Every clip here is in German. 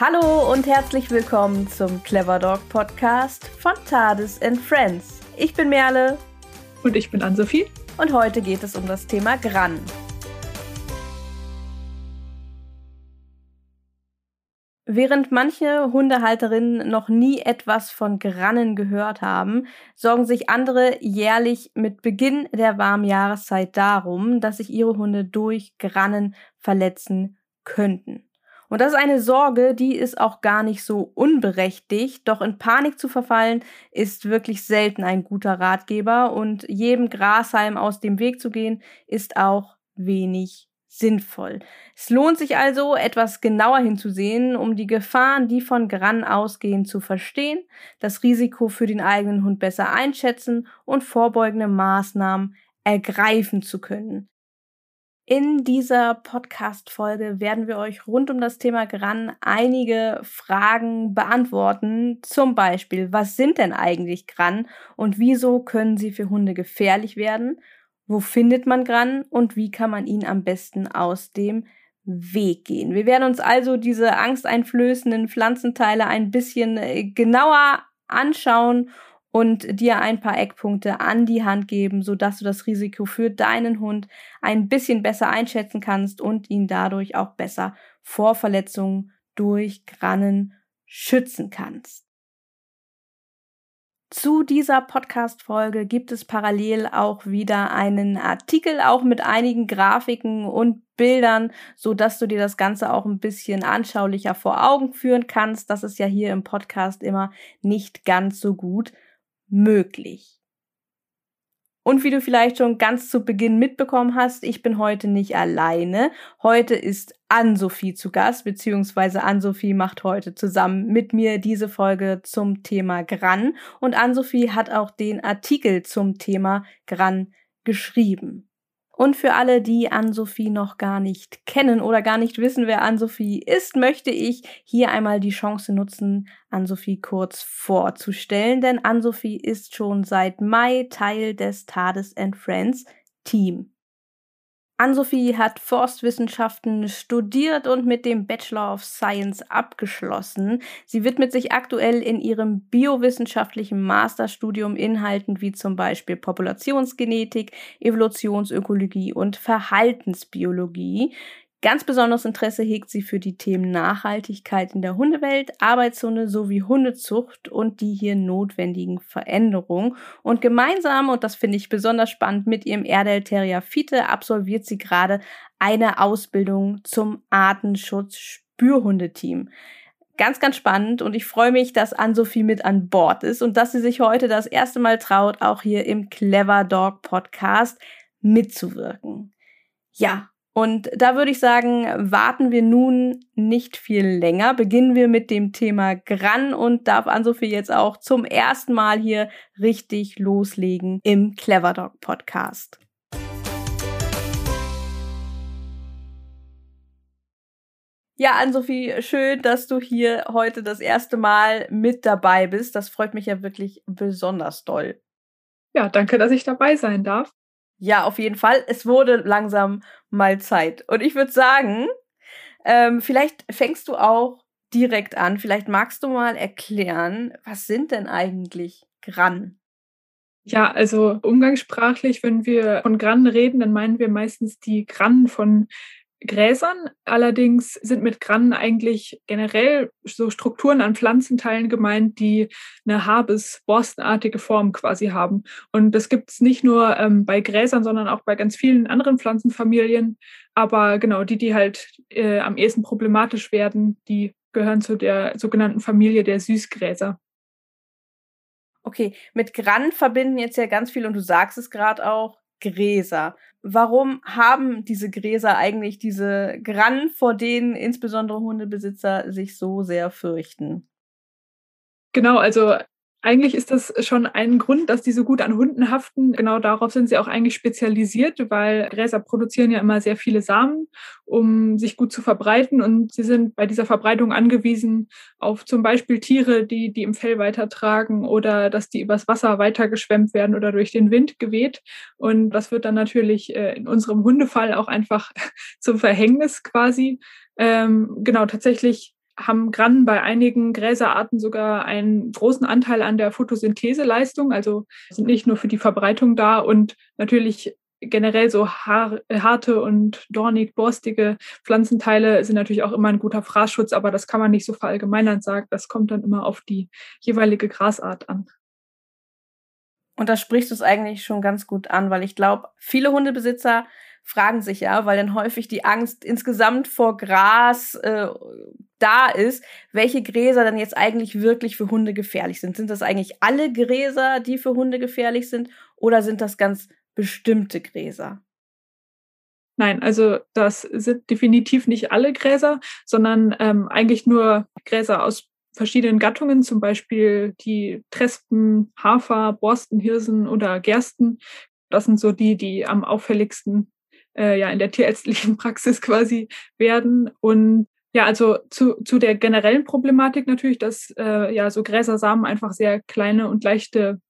Hallo und herzlich willkommen zum Clever Dog Podcast von TARDIS and Friends. Ich bin Merle. Und ich bin Ann-Sophie. Und heute geht es um das Thema Gran. Während manche Hundehalterinnen noch nie etwas von Grannen gehört haben, sorgen sich andere jährlich mit Beginn der warmen Jahreszeit darum, dass sich ihre Hunde durch Grannen verletzen könnten. Und das ist eine Sorge, die ist auch gar nicht so unberechtigt, doch in Panik zu verfallen ist wirklich selten ein guter Ratgeber und jedem Grashalm aus dem Weg zu gehen ist auch wenig sinnvoll. Es lohnt sich also, etwas genauer hinzusehen, um die Gefahren, die von Gran ausgehen, zu verstehen, das Risiko für den eigenen Hund besser einschätzen und vorbeugende Maßnahmen ergreifen zu können. In dieser Podcast-Folge werden wir euch rund um das Thema Gran einige Fragen beantworten. Zum Beispiel, was sind denn eigentlich Gran und wieso können sie für Hunde gefährlich werden? Wo findet man Gran und wie kann man ihn am besten aus dem Weg gehen? Wir werden uns also diese angsteinflößenden Pflanzenteile ein bisschen äh, genauer anschauen und dir ein paar Eckpunkte an die Hand geben, sodass du das Risiko für deinen Hund ein bisschen besser einschätzen kannst und ihn dadurch auch besser vor Verletzungen durch Grannen schützen kannst. Zu dieser Podcast-Folge gibt es parallel auch wieder einen Artikel, auch mit einigen Grafiken und Bildern, so dass du dir das Ganze auch ein bisschen anschaulicher vor Augen führen kannst. Das ist ja hier im Podcast immer nicht ganz so gut möglich. Und wie du vielleicht schon ganz zu Beginn mitbekommen hast, ich bin heute nicht alleine. Heute ist Ann-Sophie zu Gast, beziehungsweise Ann-Sophie macht heute zusammen mit mir diese Folge zum Thema Gran. Und Ann-Sophie hat auch den Artikel zum Thema Gran geschrieben. Und für alle, die Ann-Sophie noch gar nicht kennen oder gar nicht wissen, wer Ann-Sophie ist, möchte ich hier einmal die Chance nutzen, Ann-Sophie kurz vorzustellen, denn Ann-Sophie ist schon seit Mai Teil des TARDIS and Friends Team. Ann-Sophie hat Forstwissenschaften studiert und mit dem Bachelor of Science abgeschlossen. Sie widmet sich aktuell in ihrem biowissenschaftlichen Masterstudium Inhalten wie zum Beispiel Populationsgenetik, Evolutionsökologie und Verhaltensbiologie. Ganz besonderes Interesse hegt sie für die Themen Nachhaltigkeit in der Hundewelt, Arbeitshunde sowie Hundezucht und die hier notwendigen Veränderungen. Und gemeinsam, und das finde ich besonders spannend, mit ihrem Erdel Terrier Fiete absolviert sie gerade eine Ausbildung zum Artenschutz-Spürhundeteam. Ganz, ganz spannend und ich freue mich, dass Ann-Sophie mit an Bord ist und dass sie sich heute das erste Mal traut, auch hier im Clever Dog Podcast mitzuwirken. Ja, und da würde ich sagen, warten wir nun nicht viel länger. Beginnen wir mit dem Thema Gran und darf Ann-Sophie jetzt auch zum ersten Mal hier richtig loslegen im Clever Dog Podcast. Ja, Ann-Sophie, schön, dass du hier heute das erste Mal mit dabei bist. Das freut mich ja wirklich besonders doll. Ja, danke, dass ich dabei sein darf. Ja, auf jeden Fall. Es wurde langsam mal Zeit. Und ich würde sagen, ähm, vielleicht fängst du auch direkt an. Vielleicht magst du mal erklären, was sind denn eigentlich Gran? Ja, also umgangssprachlich, wenn wir von Gran reden, dann meinen wir meistens die Gran von Gräsern. Allerdings sind mit Grannen eigentlich generell so Strukturen an Pflanzenteilen gemeint, die eine bis borstenartige Form quasi haben. Und das gibt es nicht nur ähm, bei Gräsern, sondern auch bei ganz vielen anderen Pflanzenfamilien. Aber genau, die, die halt äh, am ehesten problematisch werden, die gehören zu der sogenannten Familie der Süßgräser. Okay, mit Gran verbinden jetzt ja ganz viel, und du sagst es gerade auch, Gräser. Warum haben diese Gräser eigentlich diese Gran, vor denen insbesondere Hundebesitzer sich so sehr fürchten? Genau, also eigentlich ist das schon ein Grund, dass die so gut an Hunden haften. Genau darauf sind sie auch eigentlich spezialisiert, weil Gräser produzieren ja immer sehr viele Samen, um sich gut zu verbreiten. Und sie sind bei dieser Verbreitung angewiesen auf zum Beispiel Tiere, die die im Fell weitertragen oder dass die übers Wasser weitergeschwemmt werden oder durch den Wind geweht. Und das wird dann natürlich äh, in unserem Hundefall auch einfach zum Verhängnis quasi. Ähm, genau, tatsächlich haben Grannen bei einigen Gräserarten sogar einen großen Anteil an der Photosyntheseleistung, also sind nicht nur für die Verbreitung da und natürlich generell so haar, harte und dornig borstige Pflanzenteile sind natürlich auch immer ein guter Fraßschutz, aber das kann man nicht so verallgemeinern sagen. Das kommt dann immer auf die jeweilige Grasart an. Und da sprichst du es eigentlich schon ganz gut an, weil ich glaube, viele Hundebesitzer fragen sich ja, weil dann häufig die Angst insgesamt vor Gras äh, da ist, welche Gräser dann jetzt eigentlich wirklich für Hunde gefährlich sind. Sind das eigentlich alle Gräser, die für Hunde gefährlich sind, oder sind das ganz bestimmte Gräser? Nein, also das sind definitiv nicht alle Gräser, sondern ähm, eigentlich nur Gräser aus verschiedenen Gattungen, zum Beispiel die Trespen, Hafer, Borstenhirsen oder Gersten. Das sind so die, die am auffälligsten äh, ja in der tierärztlichen Praxis quasi werden. Und ja, also zu, zu der generellen Problematik natürlich, dass äh, ja so Gräsersamen einfach sehr kleine und leichte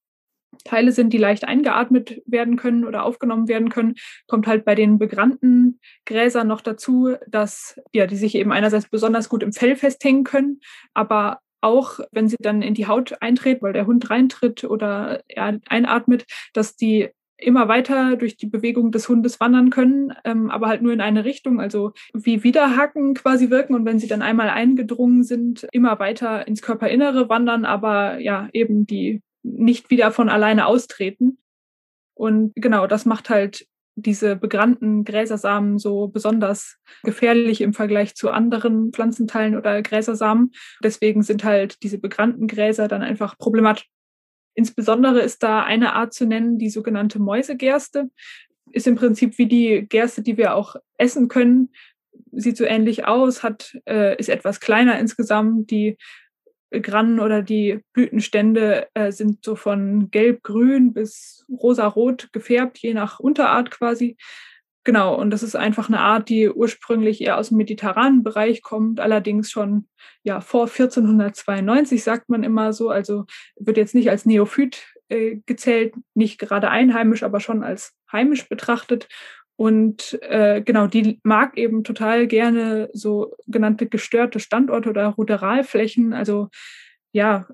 Teile sind, die leicht eingeatmet werden können oder aufgenommen werden können, kommt halt bei den begrannten Gräsern noch dazu, dass ja, die sich eben einerseits besonders gut im Fell festhängen können, aber auch wenn sie dann in die Haut eintreten, weil der Hund reintritt oder er einatmet, dass die immer weiter durch die Bewegung des Hundes wandern können, ähm, aber halt nur in eine Richtung, also wie Widerhaken quasi wirken und wenn sie dann einmal eingedrungen sind, immer weiter ins Körperinnere wandern, aber ja eben die nicht wieder von alleine austreten. Und genau, das macht halt diese begrannten Gräsersamen so besonders gefährlich im Vergleich zu anderen Pflanzenteilen oder Gräsersamen. Deswegen sind halt diese begrannten Gräser dann einfach problematisch. Insbesondere ist da eine Art zu nennen, die sogenannte Mäusegerste. Ist im Prinzip wie die Gerste, die wir auch essen können. Sieht so ähnlich aus, hat, äh, ist etwas kleiner insgesamt. Die Grannen oder die Blütenstände äh, sind so von gelb-grün bis rosa-rot gefärbt, je nach Unterart quasi. Genau, und das ist einfach eine Art, die ursprünglich eher aus dem mediterranen Bereich kommt, allerdings schon ja vor 1492 sagt man immer so, also wird jetzt nicht als Neophyt äh, gezählt, nicht gerade einheimisch, aber schon als heimisch betrachtet und äh, genau, die mag eben total gerne so genannte gestörte Standorte oder Ruderalflächen. Also ja.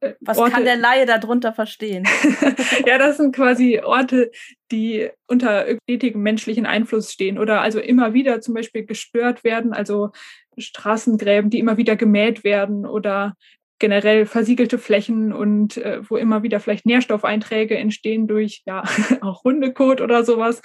Äh, Was Orte, kann der Laie darunter verstehen? ja, das sind quasi Orte, die unter stetigem menschlichen Einfluss stehen oder also immer wieder zum Beispiel gestört werden, also Straßengräben, die immer wieder gemäht werden oder generell versiegelte Flächen und äh, wo immer wieder vielleicht Nährstoffeinträge entstehen durch ja auch Hundekot oder sowas.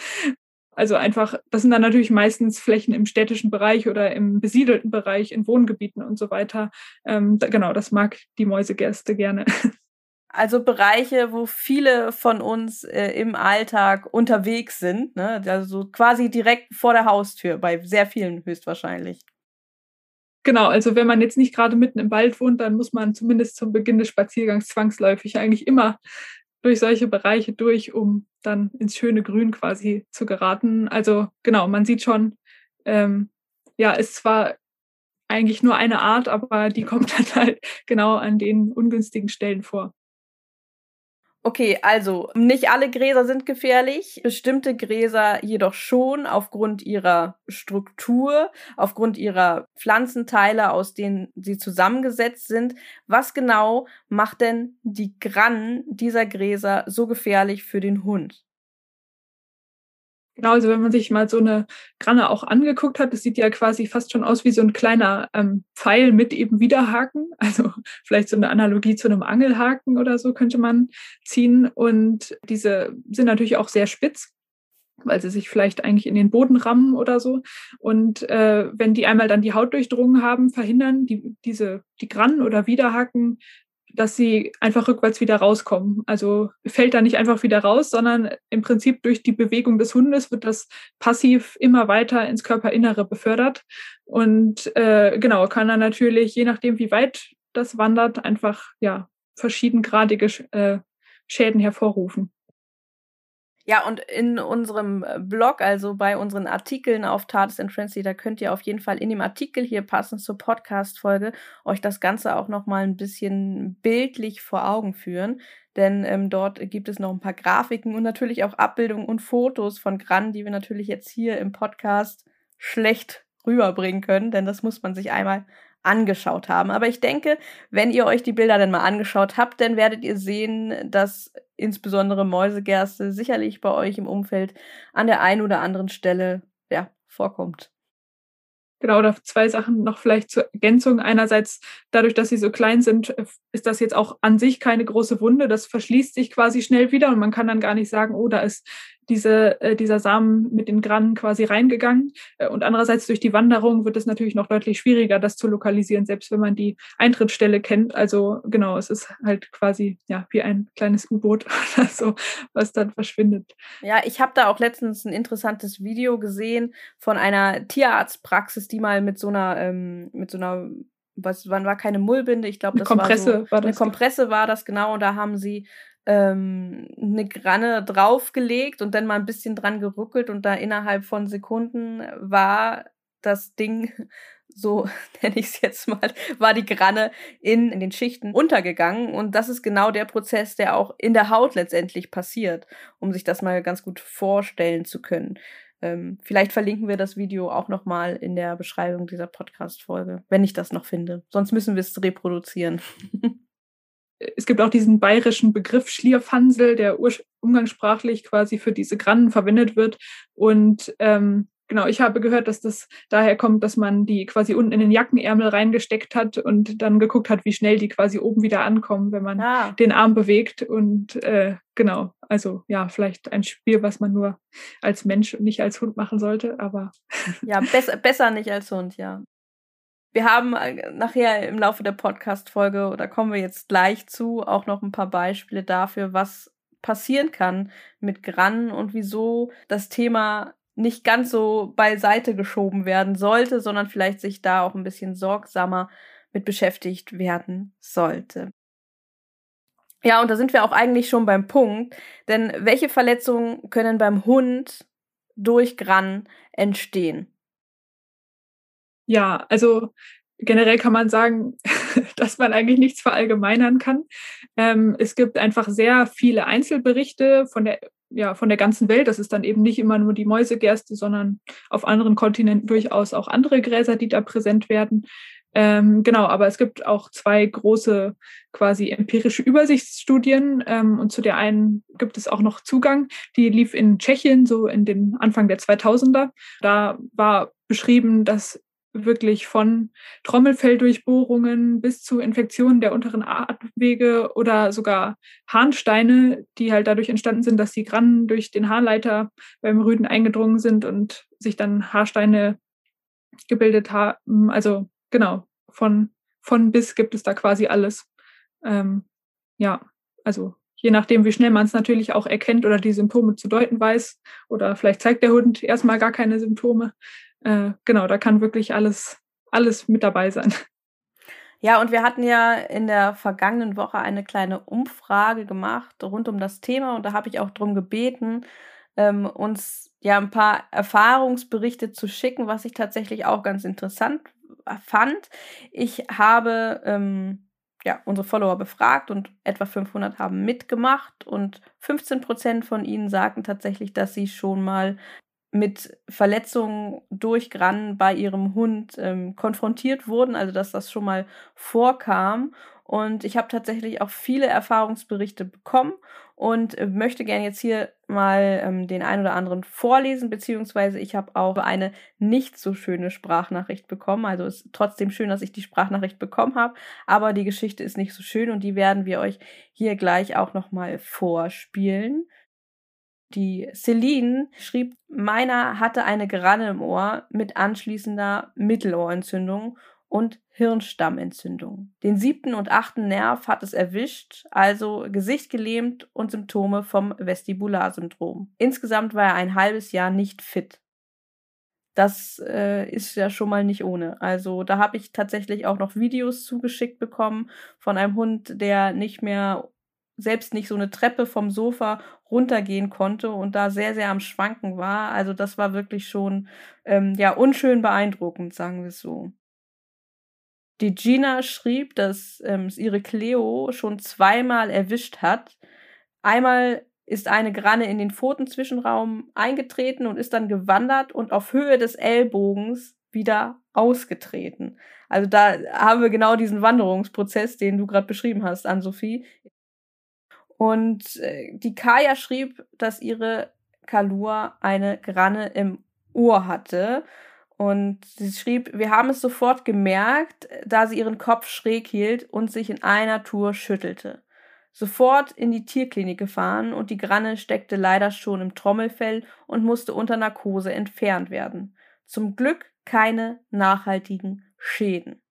Also einfach, das sind dann natürlich meistens Flächen im städtischen Bereich oder im besiedelten Bereich, in Wohngebieten und so weiter. Ähm, da, genau, das mag die Mäusegerste gerne. Also Bereiche, wo viele von uns äh, im Alltag unterwegs sind, ne? also quasi direkt vor der Haustür, bei sehr vielen höchstwahrscheinlich. Genau, also wenn man jetzt nicht gerade mitten im Wald wohnt, dann muss man zumindest zum Beginn des Spaziergangs zwangsläufig eigentlich immer durch solche Bereiche durch, um dann ins schöne Grün quasi zu geraten. Also genau, man sieht schon, ähm, ja, ist zwar eigentlich nur eine Art, aber die kommt dann halt genau an den ungünstigen Stellen vor. Okay, also nicht alle Gräser sind gefährlich, bestimmte Gräser jedoch schon aufgrund ihrer Struktur, aufgrund ihrer Pflanzenteile, aus denen sie zusammengesetzt sind. Was genau macht denn die Grannen dieser Gräser so gefährlich für den Hund? Genau, also wenn man sich mal so eine Granne auch angeguckt hat, das sieht ja quasi fast schon aus wie so ein kleiner ähm, Pfeil mit eben Widerhaken. Also vielleicht so eine Analogie zu einem Angelhaken oder so könnte man ziehen. Und diese sind natürlich auch sehr spitz weil sie sich vielleicht eigentlich in den Boden rammen oder so. Und äh, wenn die einmal dann die Haut durchdrungen haben, verhindern die, diese, die Grannen oder Widerhaken dass sie einfach rückwärts wieder rauskommen. Also fällt da nicht einfach wieder raus, sondern im Prinzip durch die Bewegung des Hundes wird das passiv immer weiter ins Körperinnere befördert. Und äh, genau, kann dann natürlich, je nachdem, wie weit das wandert, einfach ja verschiedengradige äh, Schäden hervorrufen. Ja, und in unserem äh, Blog, also bei unseren Artikeln auf Tardis and Frenzy, da könnt ihr auf jeden Fall in dem Artikel hier passend zur Podcast-Folge euch das Ganze auch nochmal ein bisschen bildlich vor Augen führen. Denn ähm, dort gibt es noch ein paar Grafiken und natürlich auch Abbildungen und Fotos von Gran, die wir natürlich jetzt hier im Podcast schlecht rüberbringen können, denn das muss man sich einmal angeschaut haben. Aber ich denke, wenn ihr euch die Bilder dann mal angeschaut habt, dann werdet ihr sehen, dass insbesondere Mäusegerste sicherlich bei euch im Umfeld an der einen oder anderen Stelle ja, vorkommt. Genau, da zwei Sachen noch vielleicht zur Ergänzung. Einerseits, dadurch, dass sie so klein sind, ist das jetzt auch an sich keine große Wunde. Das verschließt sich quasi schnell wieder und man kann dann gar nicht sagen, oh, da ist diese, äh, dieser Samen mit den Grannen quasi reingegangen. Äh, und andererseits durch die Wanderung wird es natürlich noch deutlich schwieriger, das zu lokalisieren, selbst wenn man die Eintrittsstelle kennt. Also genau, es ist halt quasi ja wie ein kleines U-Boot oder so, was dann verschwindet. Ja, ich habe da auch letztens ein interessantes Video gesehen von einer Tierarztpraxis, die mal mit so einer ähm, mit so einer was wann war keine Mullbinde, ich glaube, das Kompresse war, so, war das. Eine Kompresse war das genau und da haben sie ähm, eine Granne draufgelegt und dann mal ein bisschen dran gerückelt und da innerhalb von Sekunden war das Ding, so nenne ich es jetzt mal, war die Granne in, in den Schichten untergegangen. Und das ist genau der Prozess, der auch in der Haut letztendlich passiert, um sich das mal ganz gut vorstellen zu können. Ähm, vielleicht verlinken wir das Video auch nochmal in der Beschreibung dieser Podcast-Folge, wenn ich das noch finde. Sonst müssen wir es reproduzieren. es gibt auch diesen bayerischen Begriff Schlierfansel, der umgangssprachlich quasi für diese Grannen verwendet wird. Und ähm, genau, ich habe gehört, dass das daher kommt, dass man die quasi unten in den Jackenärmel reingesteckt hat und dann geguckt hat, wie schnell die quasi oben wieder ankommen, wenn man ah. den Arm bewegt. Und äh, genau, also ja, vielleicht ein Spiel, was man nur als Mensch und nicht als Hund machen sollte, aber. ja, besser, besser nicht als Hund, ja. Wir haben äh, nachher im Laufe der Podcast-Folge, oder kommen wir jetzt gleich zu, auch noch ein paar Beispiele dafür, was passieren kann mit Grannen und wieso das Thema nicht ganz so beiseite geschoben werden sollte, sondern vielleicht sich da auch ein bisschen sorgsamer mit beschäftigt werden sollte. Ja, und da sind wir auch eigentlich schon beim Punkt, denn welche Verletzungen können beim Hund durch Grannen entstehen? Ja, also generell kann man sagen, dass man eigentlich nichts verallgemeinern kann. Ähm, es gibt einfach sehr viele Einzelberichte von der, ja, von der ganzen Welt. Das ist dann eben nicht immer nur die Mäusegerste, sondern auf anderen Kontinenten durchaus auch andere Gräser, die da präsent werden. Ähm, genau, aber es gibt auch zwei große quasi empirische Übersichtsstudien ähm, und zu der einen gibt es auch noch Zugang. Die lief in Tschechien so in den Anfang der 2000er. Da war beschrieben, dass wirklich von Trommelfelldurchbohrungen bis zu Infektionen der unteren Atemwege oder sogar Harnsteine, die halt dadurch entstanden sind, dass die Grannen durch den Harnleiter beim Rüden eingedrungen sind und sich dann Haarsteine gebildet haben. Also genau, von, von bis gibt es da quasi alles. Ähm, ja, also je nachdem, wie schnell man es natürlich auch erkennt oder die Symptome zu deuten weiß. Oder vielleicht zeigt der Hund erstmal gar keine Symptome äh, genau, da kann wirklich alles, alles mit dabei sein. Ja, und wir hatten ja in der vergangenen Woche eine kleine Umfrage gemacht rund um das Thema und da habe ich auch darum gebeten, ähm, uns ja ein paar Erfahrungsberichte zu schicken, was ich tatsächlich auch ganz interessant fand. Ich habe ähm, ja, unsere Follower befragt und etwa 500 haben mitgemacht und 15 Prozent von ihnen sagten tatsächlich, dass sie schon mal mit Verletzungen durch Gran bei ihrem Hund ähm, konfrontiert wurden, also dass das schon mal vorkam. Und ich habe tatsächlich auch viele Erfahrungsberichte bekommen und äh, möchte gerne jetzt hier mal ähm, den ein oder anderen vorlesen, beziehungsweise ich habe auch eine nicht so schöne Sprachnachricht bekommen. Also ist trotzdem schön, dass ich die Sprachnachricht bekommen habe, aber die Geschichte ist nicht so schön und die werden wir euch hier gleich auch nochmal vorspielen. Die Celine schrieb, meiner hatte eine Granne im Ohr mit anschließender Mittelohrentzündung und Hirnstammentzündung. Den siebten und achten Nerv hat es erwischt, also Gesicht gelähmt und Symptome vom Vestibularsyndrom. Insgesamt war er ein halbes Jahr nicht fit. Das äh, ist ja schon mal nicht ohne. Also da habe ich tatsächlich auch noch Videos zugeschickt bekommen von einem Hund, der nicht mehr selbst nicht so eine Treppe vom Sofa runtergehen konnte und da sehr, sehr am Schwanken war. Also das war wirklich schon ähm, ja unschön beeindruckend, sagen wir es so. Die Gina schrieb, dass ähm, ihre Cleo schon zweimal erwischt hat. Einmal ist eine Granne in den Pfotenzwischenraum eingetreten und ist dann gewandert und auf Höhe des Ellbogens wieder ausgetreten. Also da haben wir genau diesen Wanderungsprozess, den du gerade beschrieben hast, an Sophie. Und äh, die Kaya schrieb, dass ihre Kalua eine Granne im Ohr hatte. Und sie schrieb, wir haben es sofort gemerkt, da sie ihren Kopf schräg hielt und sich in einer Tour schüttelte. Sofort in die Tierklinik gefahren und die Granne steckte leider schon im Trommelfell und musste unter Narkose entfernt werden. Zum Glück keine nachhaltigen Schäden.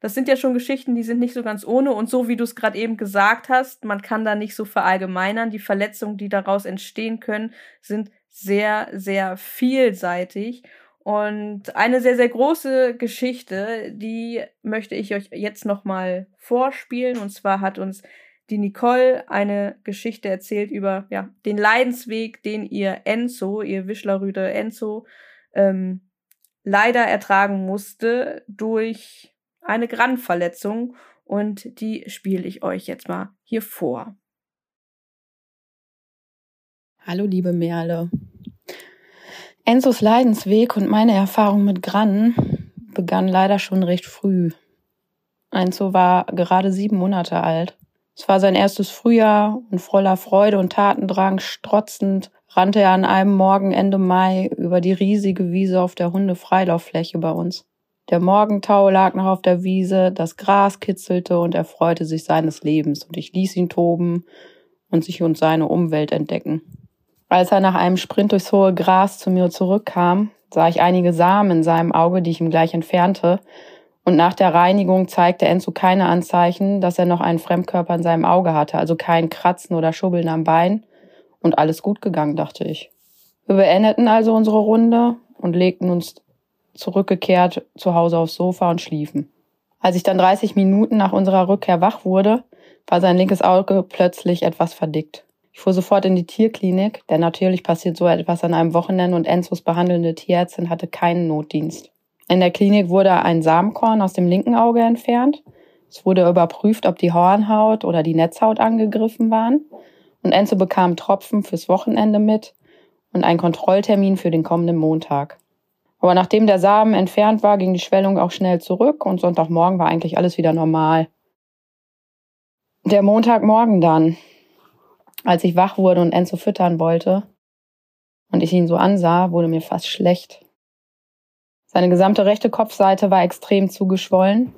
Das sind ja schon Geschichten, die sind nicht so ganz ohne. Und so wie du es gerade eben gesagt hast, man kann da nicht so verallgemeinern. Die Verletzungen, die daraus entstehen können, sind sehr, sehr vielseitig. Und eine sehr, sehr große Geschichte, die möchte ich euch jetzt nochmal vorspielen. Und zwar hat uns die Nicole eine Geschichte erzählt über ja, den Leidensweg, den ihr Enzo, ihr Wischlerrüde Enzo, ähm, leider ertragen musste durch eine Grandverletzung und die spiele ich euch jetzt mal hier vor. Hallo liebe Merle. Enzos Leidensweg und meine Erfahrung mit Gran begann leider schon recht früh. Enzo war gerade sieben Monate alt. Es war sein erstes Frühjahr und voller Freude und Tatendrang strotzend rannte er an einem Morgen Ende Mai über die riesige Wiese auf der Hundefreilauffläche bei uns. Der Morgentau lag noch auf der Wiese, das Gras kitzelte und er freute sich seines Lebens und ich ließ ihn toben und sich und seine Umwelt entdecken. Als er nach einem Sprint durchs hohe Gras zu mir zurückkam, sah ich einige Samen in seinem Auge, die ich ihm gleich entfernte, und nach der Reinigung zeigte Enzo keine Anzeichen, dass er noch einen Fremdkörper in seinem Auge hatte, also kein Kratzen oder Schubbeln am Bein, und alles gut gegangen, dachte ich. Wir beendeten also unsere Runde und legten uns zurückgekehrt zu Hause aufs Sofa und schliefen. Als ich dann 30 Minuten nach unserer Rückkehr wach wurde, war sein linkes Auge plötzlich etwas verdickt. Ich fuhr sofort in die Tierklinik, denn natürlich passiert so etwas an einem Wochenende und Enzos behandelnde Tierärztin hatte keinen Notdienst. In der Klinik wurde ein Samenkorn aus dem linken Auge entfernt. Es wurde überprüft, ob die Hornhaut oder die Netzhaut angegriffen waren. Und Enzo bekam Tropfen fürs Wochenende mit und einen Kontrolltermin für den kommenden Montag. Aber nachdem der Samen entfernt war, ging die Schwellung auch schnell zurück und Sonntagmorgen war eigentlich alles wieder normal. Der Montagmorgen dann, als ich wach wurde und Enzo füttern wollte und ich ihn so ansah, wurde mir fast schlecht. Seine gesamte rechte Kopfseite war extrem zugeschwollen.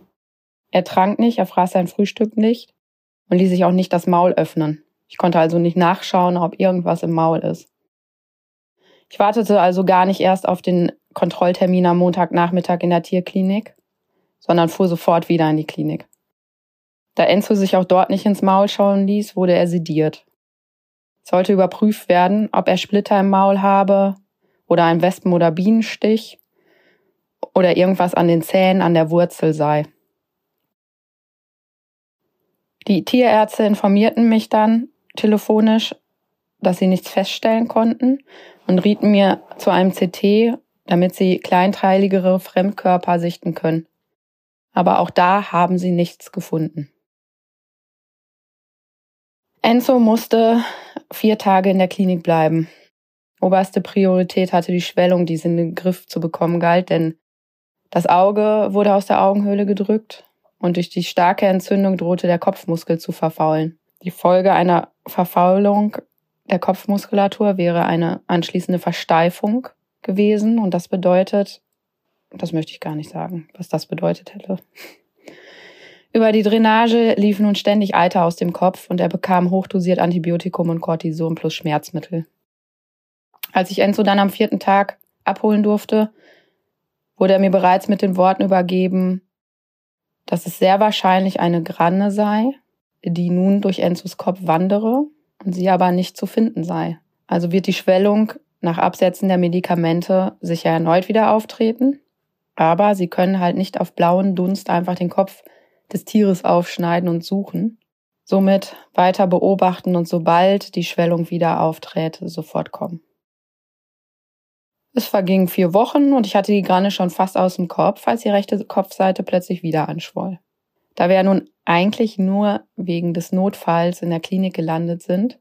Er trank nicht, er fraß sein Frühstück nicht und ließ sich auch nicht das Maul öffnen. Ich konnte also nicht nachschauen, ob irgendwas im Maul ist. Ich wartete also gar nicht erst auf den Kontrolltermin am Montagnachmittag in der Tierklinik, sondern fuhr sofort wieder in die Klinik. Da Enzo sich auch dort nicht ins Maul schauen ließ, wurde er sediert. Es sollte überprüft werden, ob er Splitter im Maul habe oder ein Wespen- oder Bienenstich oder irgendwas an den Zähnen an der Wurzel sei. Die Tierärzte informierten mich dann telefonisch, dass sie nichts feststellen konnten und rieten mir zu einem CT damit sie kleinteiligere Fremdkörper sichten können. Aber auch da haben sie nichts gefunden. Enzo musste vier Tage in der Klinik bleiben. Oberste Priorität hatte die Schwellung, die sie in den Griff zu bekommen galt, denn das Auge wurde aus der Augenhöhle gedrückt und durch die starke Entzündung drohte der Kopfmuskel zu verfaulen. Die Folge einer Verfaulung der Kopfmuskulatur wäre eine anschließende Versteifung gewesen und das bedeutet, das möchte ich gar nicht sagen, was das bedeutet hätte. Über die Drainage lief nun ständig Eiter aus dem Kopf und er bekam hochdosiert Antibiotikum und Cortison plus Schmerzmittel. Als ich Enzo dann am vierten Tag abholen durfte, wurde er mir bereits mit den Worten übergeben, dass es sehr wahrscheinlich eine Granne sei, die nun durch Enzos Kopf wandere und sie aber nicht zu finden sei. Also wird die Schwellung nach Absetzen der Medikamente sicher erneut wieder auftreten. Aber sie können halt nicht auf blauen Dunst einfach den Kopf des Tieres aufschneiden und suchen. Somit weiter beobachten und sobald die Schwellung wieder aufträte, sofort kommen. Es vergingen vier Wochen und ich hatte die Granne schon fast aus dem Kopf, als die rechte Kopfseite plötzlich wieder anschwoll. Da wir nun eigentlich nur wegen des Notfalls in der Klinik gelandet sind,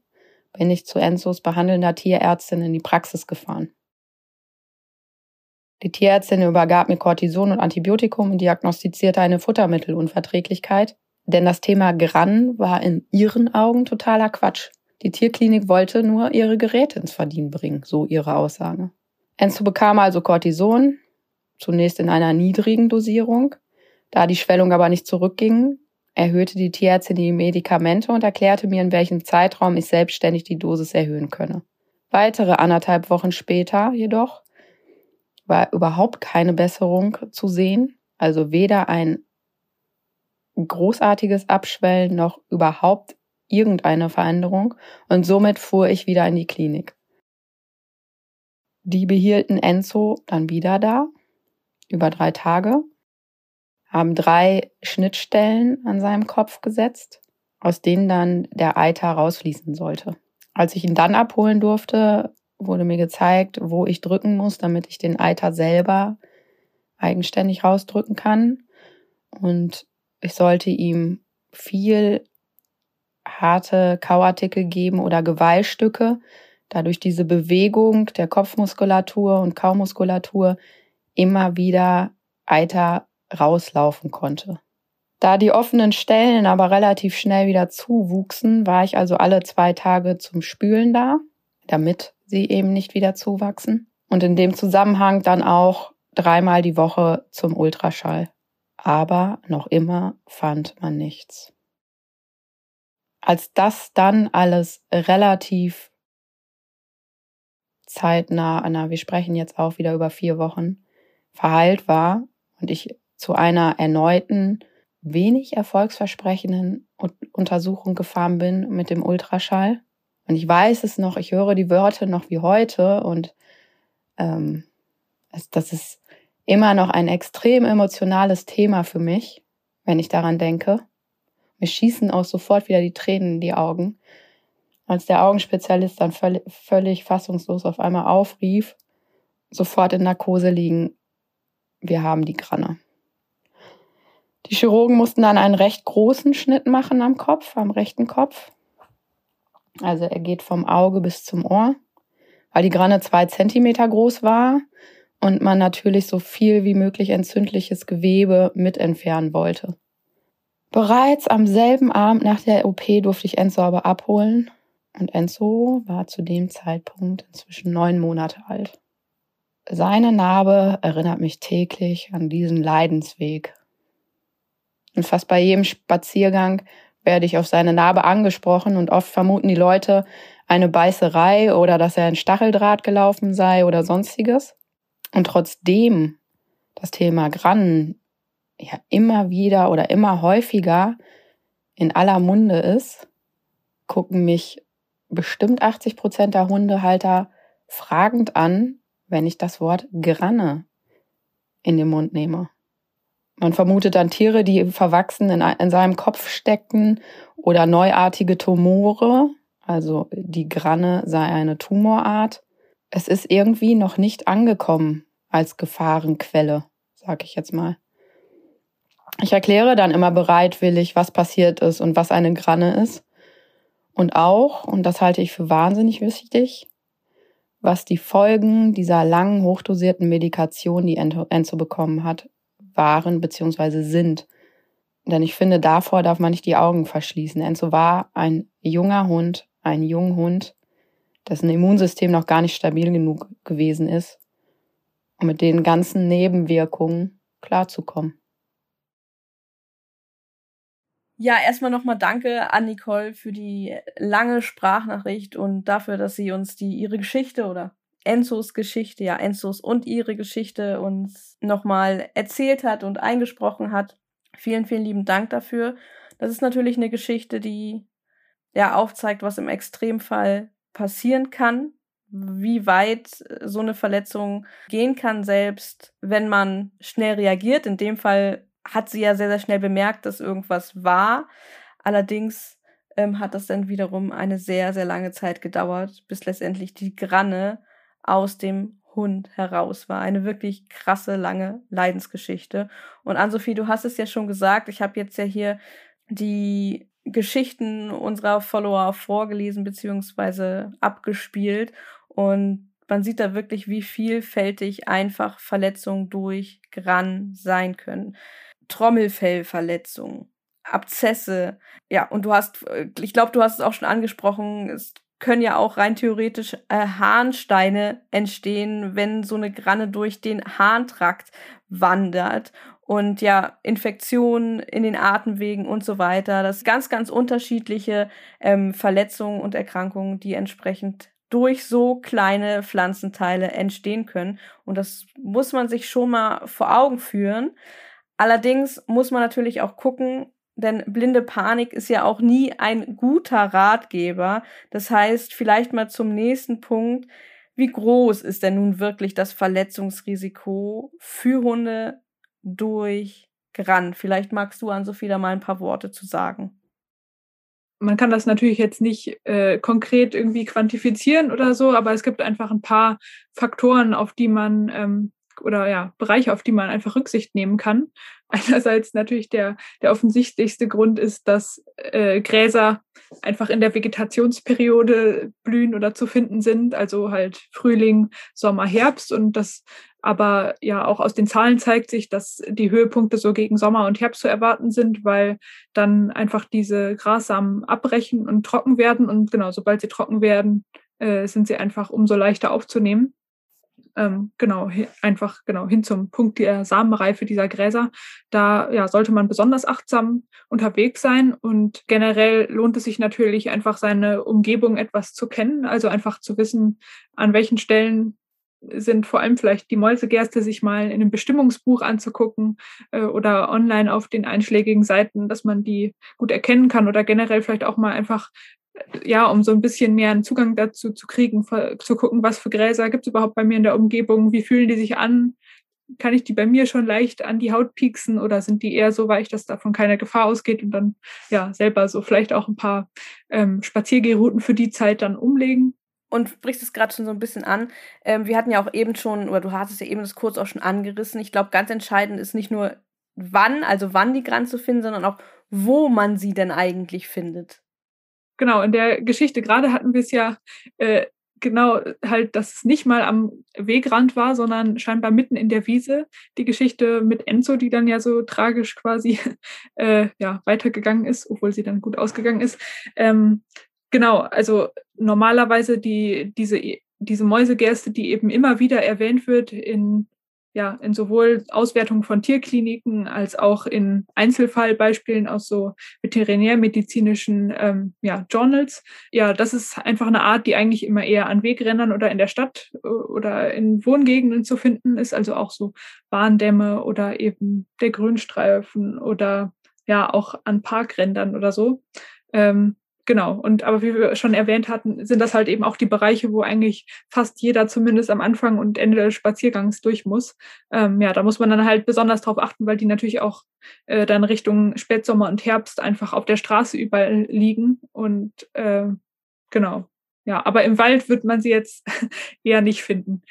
bin ich zu Enzos behandelnder Tierärztin in die Praxis gefahren. Die Tierärztin übergab mir Cortison und Antibiotikum und diagnostizierte eine Futtermittelunverträglichkeit, denn das Thema Gran war in ihren Augen totaler Quatsch. Die Tierklinik wollte nur ihre Geräte ins Verdienen bringen, so ihre Aussage. Enzo bekam also Cortison, zunächst in einer niedrigen Dosierung. Da die Schwellung aber nicht zurückging, erhöhte die Tierärztin die Medikamente und erklärte mir, in welchem Zeitraum ich selbstständig die Dosis erhöhen könne. Weitere anderthalb Wochen später jedoch war überhaupt keine Besserung zu sehen, also weder ein großartiges Abschwellen noch überhaupt irgendeine Veränderung und somit fuhr ich wieder in die Klinik. Die behielten Enzo dann wieder da, über drei Tage, haben drei Schnittstellen an seinem Kopf gesetzt, aus denen dann der Eiter rausfließen sollte. Als ich ihn dann abholen durfte, wurde mir gezeigt, wo ich drücken muss, damit ich den Eiter selber eigenständig rausdrücken kann. Und ich sollte ihm viel harte Kauartikel geben oder Geweihstücke, dadurch diese Bewegung der Kopfmuskulatur und Kaumuskulatur immer wieder Eiter rauslaufen konnte. Da die offenen Stellen aber relativ schnell wieder zuwuchsen, war ich also alle zwei Tage zum Spülen da, damit sie eben nicht wieder zuwachsen. Und in dem Zusammenhang dann auch dreimal die Woche zum Ultraschall. Aber noch immer fand man nichts. Als das dann alles relativ zeitnah, na, wir sprechen jetzt auch wieder über vier Wochen, verheilt war und ich zu einer erneuten, wenig erfolgsversprechenden Untersuchung gefahren bin mit dem Ultraschall. Und ich weiß es noch, ich höre die Wörter noch wie heute und ähm, das ist immer noch ein extrem emotionales Thema für mich, wenn ich daran denke. Mir schießen auch sofort wieder die Tränen in die Augen, als der Augenspezialist dann völlig, völlig fassungslos auf einmal aufrief, sofort in Narkose liegen, wir haben die Granne. Die Chirurgen mussten dann einen recht großen Schnitt machen am Kopf, am rechten Kopf. Also er geht vom Auge bis zum Ohr, weil die Granne zwei Zentimeter groß war und man natürlich so viel wie möglich entzündliches Gewebe mit entfernen wollte. Bereits am selben Abend nach der OP durfte ich Enzo aber abholen und Enzo war zu dem Zeitpunkt inzwischen neun Monate alt. Seine Narbe erinnert mich täglich an diesen Leidensweg, und fast bei jedem Spaziergang werde ich auf seine Narbe angesprochen und oft vermuten die Leute eine Beißerei oder dass er ein Stacheldraht gelaufen sei oder sonstiges. Und trotzdem das Thema Grannen ja immer wieder oder immer häufiger in aller Munde ist, gucken mich bestimmt 80 Prozent der Hundehalter fragend an, wenn ich das Wort Granne in den Mund nehme. Man vermutet dann Tiere, die verwachsen in, in seinem Kopf steckten oder neuartige Tumore, also die Granne sei eine Tumorart. Es ist irgendwie noch nicht angekommen als Gefahrenquelle, sag ich jetzt mal. Ich erkläre dann immer bereitwillig, was passiert ist und was eine Granne ist. Und auch, und das halte ich für wahnsinnig wichtig, was die Folgen dieser langen, hochdosierten Medikation, die Enzo bekommen hat, waren bzw. sind. Denn ich finde, davor darf man nicht die Augen verschließen. Enzo war ein junger Hund, ein junger Hund, dessen Immunsystem noch gar nicht stabil genug gewesen ist, um mit den ganzen Nebenwirkungen klarzukommen. Ja, erstmal nochmal danke an Nicole für die lange Sprachnachricht und dafür, dass sie uns die ihre Geschichte oder Enzos Geschichte, ja, Enzos und ihre Geschichte uns nochmal erzählt hat und eingesprochen hat. Vielen, vielen lieben Dank dafür. Das ist natürlich eine Geschichte, die ja aufzeigt, was im Extremfall passieren kann, wie weit so eine Verletzung gehen kann, selbst wenn man schnell reagiert. In dem Fall hat sie ja sehr, sehr schnell bemerkt, dass irgendwas war. Allerdings ähm, hat das dann wiederum eine sehr, sehr lange Zeit gedauert, bis letztendlich die Granne aus dem Hund heraus war. Eine wirklich krasse, lange Leidensgeschichte. Und Ann-Sophie, du hast es ja schon gesagt, ich habe jetzt ja hier die Geschichten unserer Follower vorgelesen bzw. abgespielt. Und man sieht da wirklich, wie vielfältig einfach Verletzungen durch Gran sein können. Trommelfellverletzungen, Abzesse. Ja, und du hast, äh, ich glaube, du hast es auch schon angesprochen, es können ja auch rein theoretisch äh, Harnsteine entstehen, wenn so eine Granne durch den Harntrakt wandert und ja, Infektionen in den Atemwegen und so weiter. Das ganz, ganz unterschiedliche ähm, Verletzungen und Erkrankungen, die entsprechend durch so kleine Pflanzenteile entstehen können. Und das muss man sich schon mal vor Augen führen. Allerdings muss man natürlich auch gucken, denn blinde Panik ist ja auch nie ein guter Ratgeber. Das heißt, vielleicht mal zum nächsten Punkt. Wie groß ist denn nun wirklich das Verletzungsrisiko für Hunde durch Gran? Vielleicht magst du an Sophie da mal ein paar Worte zu sagen. Man kann das natürlich jetzt nicht äh, konkret irgendwie quantifizieren oder so, aber es gibt einfach ein paar Faktoren, auf die man ähm, oder ja, Bereiche, auf die man einfach Rücksicht nehmen kann. Einerseits natürlich der, der offensichtlichste Grund ist, dass äh, Gräser einfach in der Vegetationsperiode blühen oder zu finden sind, also halt Frühling, Sommer, Herbst. Und das aber ja auch aus den Zahlen zeigt sich, dass die Höhepunkte so gegen Sommer und Herbst zu erwarten sind, weil dann einfach diese Grassamen abbrechen und trocken werden. Und genau, sobald sie trocken werden, äh, sind sie einfach umso leichter aufzunehmen ähm, genau, einfach genau hin zum Punkt der Samenreife dieser Gräser. Da ja, sollte man besonders achtsam unterwegs sein und generell lohnt es sich natürlich einfach seine Umgebung etwas zu kennen, also einfach zu wissen, an welchen Stellen sind vor allem vielleicht die Mäusegerste sich mal in einem Bestimmungsbuch anzugucken äh, oder online auf den einschlägigen Seiten, dass man die gut erkennen kann oder generell vielleicht auch mal einfach ja, um so ein bisschen mehr einen Zugang dazu zu kriegen, zu gucken, was für Gräser gibt es überhaupt bei mir in der Umgebung, wie fühlen die sich an, kann ich die bei mir schon leicht an die Haut pieksen oder sind die eher so weich, dass davon keine Gefahr ausgeht und dann ja selber so vielleicht auch ein paar ähm, Spaziergehrouten für die Zeit dann umlegen. Und brichst es gerade schon so ein bisschen an. Ähm, wir hatten ja auch eben schon, oder du hattest ja eben das kurz auch schon angerissen. Ich glaube, ganz entscheidend ist nicht nur wann, also wann die Gran zu finden, sondern auch, wo man sie denn eigentlich findet genau, in der Geschichte gerade hatten wir es ja äh, genau halt, dass es nicht mal am Wegrand war, sondern scheinbar mitten in der Wiese. Die Geschichte mit Enzo, die dann ja so tragisch quasi äh, ja, weitergegangen ist, obwohl sie dann gut ausgegangen ist. Ähm, genau, also normalerweise die, diese, diese Mäusegerste, die eben immer wieder erwähnt wird in ja, in sowohl Auswertungen von Tierkliniken als auch in Einzelfallbeispielen aus so veterinärmedizinischen ähm, ja, Journals. Ja, das ist einfach eine Art, die eigentlich immer eher an Wegrändern oder in der Stadt äh, oder in Wohngegenden zu finden ist, also auch so Bahndämme oder eben der Grünstreifen oder ja auch an Parkrändern oder so. Ähm, Genau, und aber wie wir schon erwähnt hatten, sind das halt eben auch die Bereiche, wo eigentlich fast jeder zumindest am Anfang und Ende des Spaziergangs durch muss. Ähm, ja, da muss man dann halt besonders drauf achten, weil die natürlich auch äh, dann Richtung Spätsommer und Herbst einfach auf der Straße überall liegen. Und äh, genau, ja, aber im Wald wird man sie jetzt eher nicht finden.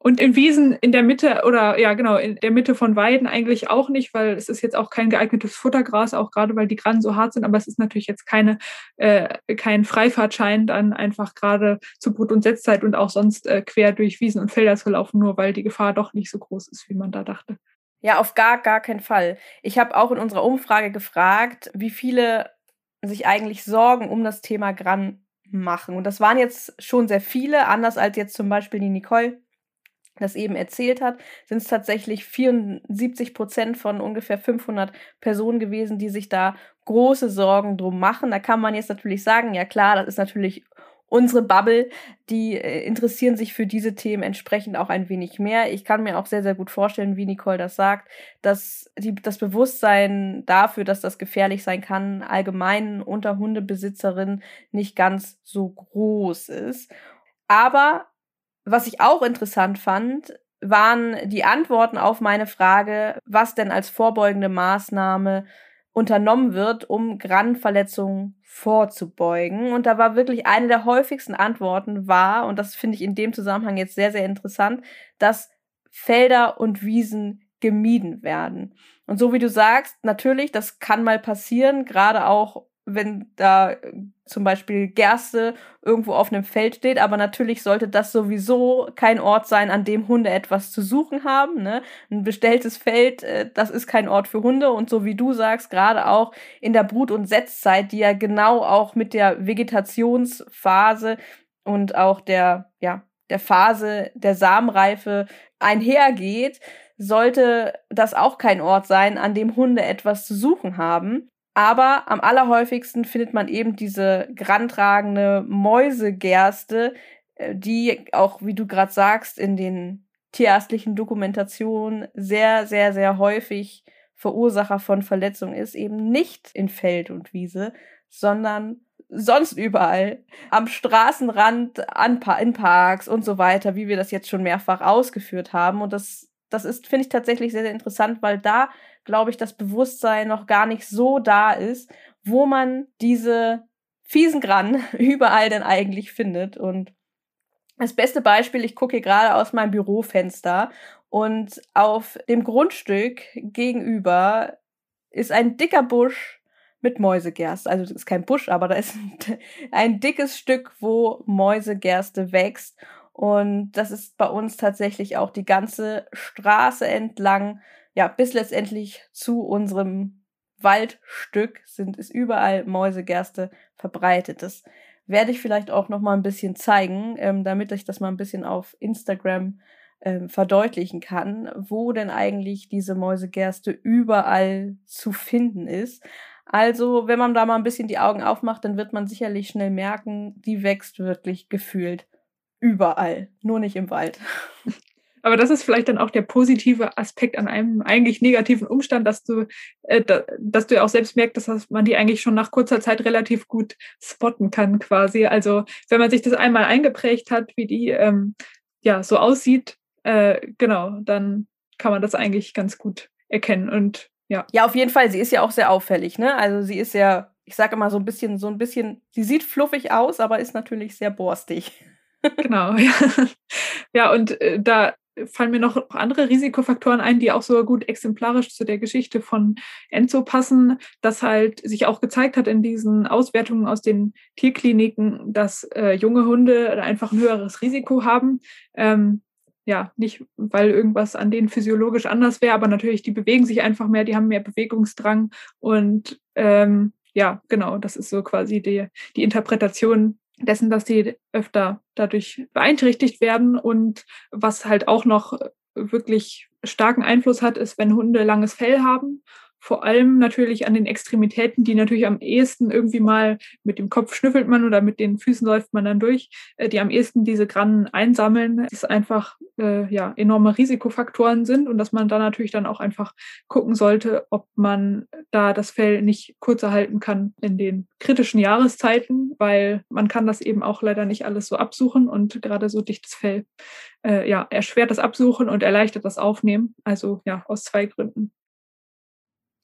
Und in Wiesen in der Mitte oder ja genau, in der Mitte von Weiden eigentlich auch nicht, weil es ist jetzt auch kein geeignetes Futtergras, auch gerade weil die Grannen so hart sind, aber es ist natürlich jetzt keine, äh, kein Freifahrtschein, dann einfach gerade zu Brut- und Setzzeit und auch sonst äh, quer durch Wiesen und Felder zu laufen, nur weil die Gefahr doch nicht so groß ist, wie man da dachte. Ja, auf gar, gar keinen Fall. Ich habe auch in unserer Umfrage gefragt, wie viele sich eigentlich Sorgen um das Thema Gran machen. Und das waren jetzt schon sehr viele, anders als jetzt zum Beispiel die Nicole das eben erzählt hat, sind es tatsächlich 74 Prozent von ungefähr 500 Personen gewesen, die sich da große Sorgen drum machen. Da kann man jetzt natürlich sagen, ja klar, das ist natürlich unsere Bubble, die äh, interessieren sich für diese Themen entsprechend auch ein wenig mehr. Ich kann mir auch sehr, sehr gut vorstellen, wie Nicole das sagt, dass die, das Bewusstsein dafür, dass das gefährlich sein kann, allgemein unter Hundebesitzerinnen nicht ganz so groß ist. Aber was ich auch interessant fand, waren die Antworten auf meine Frage, was denn als vorbeugende Maßnahme unternommen wird, um Granverletzungen vorzubeugen. Und da war wirklich eine der häufigsten Antworten war, und das finde ich in dem Zusammenhang jetzt sehr, sehr interessant, dass Felder und Wiesen gemieden werden. Und so wie du sagst, natürlich, das kann mal passieren, gerade auch wenn da äh, zum Beispiel Gerste irgendwo auf einem Feld steht, aber natürlich sollte das sowieso kein Ort sein, an dem Hunde etwas zu suchen haben. Ne? Ein bestelltes Feld, äh, das ist kein Ort für Hunde und so wie du sagst, gerade auch in der Brut- und Setzzeit, die ja genau auch mit der Vegetationsphase und auch der, ja, der Phase der Samenreife einhergeht, sollte das auch kein Ort sein, an dem Hunde etwas zu suchen haben. Aber am allerhäufigsten findet man eben diese grantragende Mäusegerste, äh, die auch, wie du gerade sagst, in den tierärztlichen Dokumentationen sehr, sehr, sehr häufig Verursacher von Verletzungen ist, eben nicht in Feld und Wiese, sondern sonst überall. Am Straßenrand, an pa in Parks und so weiter, wie wir das jetzt schon mehrfach ausgeführt haben. Und das, das ist, finde ich tatsächlich sehr, sehr interessant, weil da, glaube ich, das Bewusstsein noch gar nicht so da ist, wo man diese fiesen Gran überall denn eigentlich findet. Und das beste Beispiel, ich gucke hier gerade aus meinem Bürofenster und auf dem Grundstück gegenüber ist ein dicker Busch mit Mäusegerste. Also das ist kein Busch, aber da ist ein, ein dickes Stück, wo Mäusegerste wächst. Und das ist bei uns tatsächlich auch die ganze Straße entlang, ja, bis letztendlich zu unserem Waldstück sind, ist überall Mäusegerste verbreitet. Das werde ich vielleicht auch noch mal ein bisschen zeigen, ähm, damit ich das mal ein bisschen auf Instagram ähm, verdeutlichen kann, wo denn eigentlich diese Mäusegerste überall zu finden ist. Also, wenn man da mal ein bisschen die Augen aufmacht, dann wird man sicherlich schnell merken, die wächst wirklich gefühlt überall, nur nicht im Wald. Aber das ist vielleicht dann auch der positive Aspekt an einem eigentlich negativen Umstand, dass du, äh, da, dass du ja auch selbst merkst, dass man die eigentlich schon nach kurzer Zeit relativ gut spotten kann, quasi. Also wenn man sich das einmal eingeprägt hat, wie die ähm, ja so aussieht, äh, genau, dann kann man das eigentlich ganz gut erkennen. Und ja. Ja, auf jeden Fall. Sie ist ja auch sehr auffällig, ne? Also sie ist ja, ich sage immer so ein bisschen, so ein bisschen, sie sieht fluffig aus, aber ist natürlich sehr borstig. genau, ja. Ja, und äh, da fallen mir noch andere Risikofaktoren ein, die auch so gut exemplarisch zu der Geschichte von Enzo passen, dass halt sich auch gezeigt hat in diesen Auswertungen aus den Tierkliniken, dass äh, junge Hunde einfach ein höheres Risiko haben. Ähm, ja, nicht, weil irgendwas an denen physiologisch anders wäre, aber natürlich, die bewegen sich einfach mehr, die haben mehr Bewegungsdrang und ähm, ja, genau, das ist so quasi die, die Interpretation dessen, dass die öfter dadurch beeinträchtigt werden. Und was halt auch noch wirklich starken Einfluss hat, ist, wenn Hunde langes Fell haben vor allem natürlich an den Extremitäten, die natürlich am ehesten irgendwie mal mit dem Kopf schnüffelt man oder mit den Füßen läuft man dann durch, äh, die am ehesten diese Grannen einsammeln, das einfach äh, ja enorme Risikofaktoren sind und dass man da natürlich dann auch einfach gucken sollte, ob man da das Fell nicht kurzer halten kann in den kritischen Jahreszeiten, weil man kann das eben auch leider nicht alles so absuchen und gerade so dichtes Fell äh, ja erschwert das Absuchen und erleichtert das Aufnehmen. Also ja aus zwei Gründen.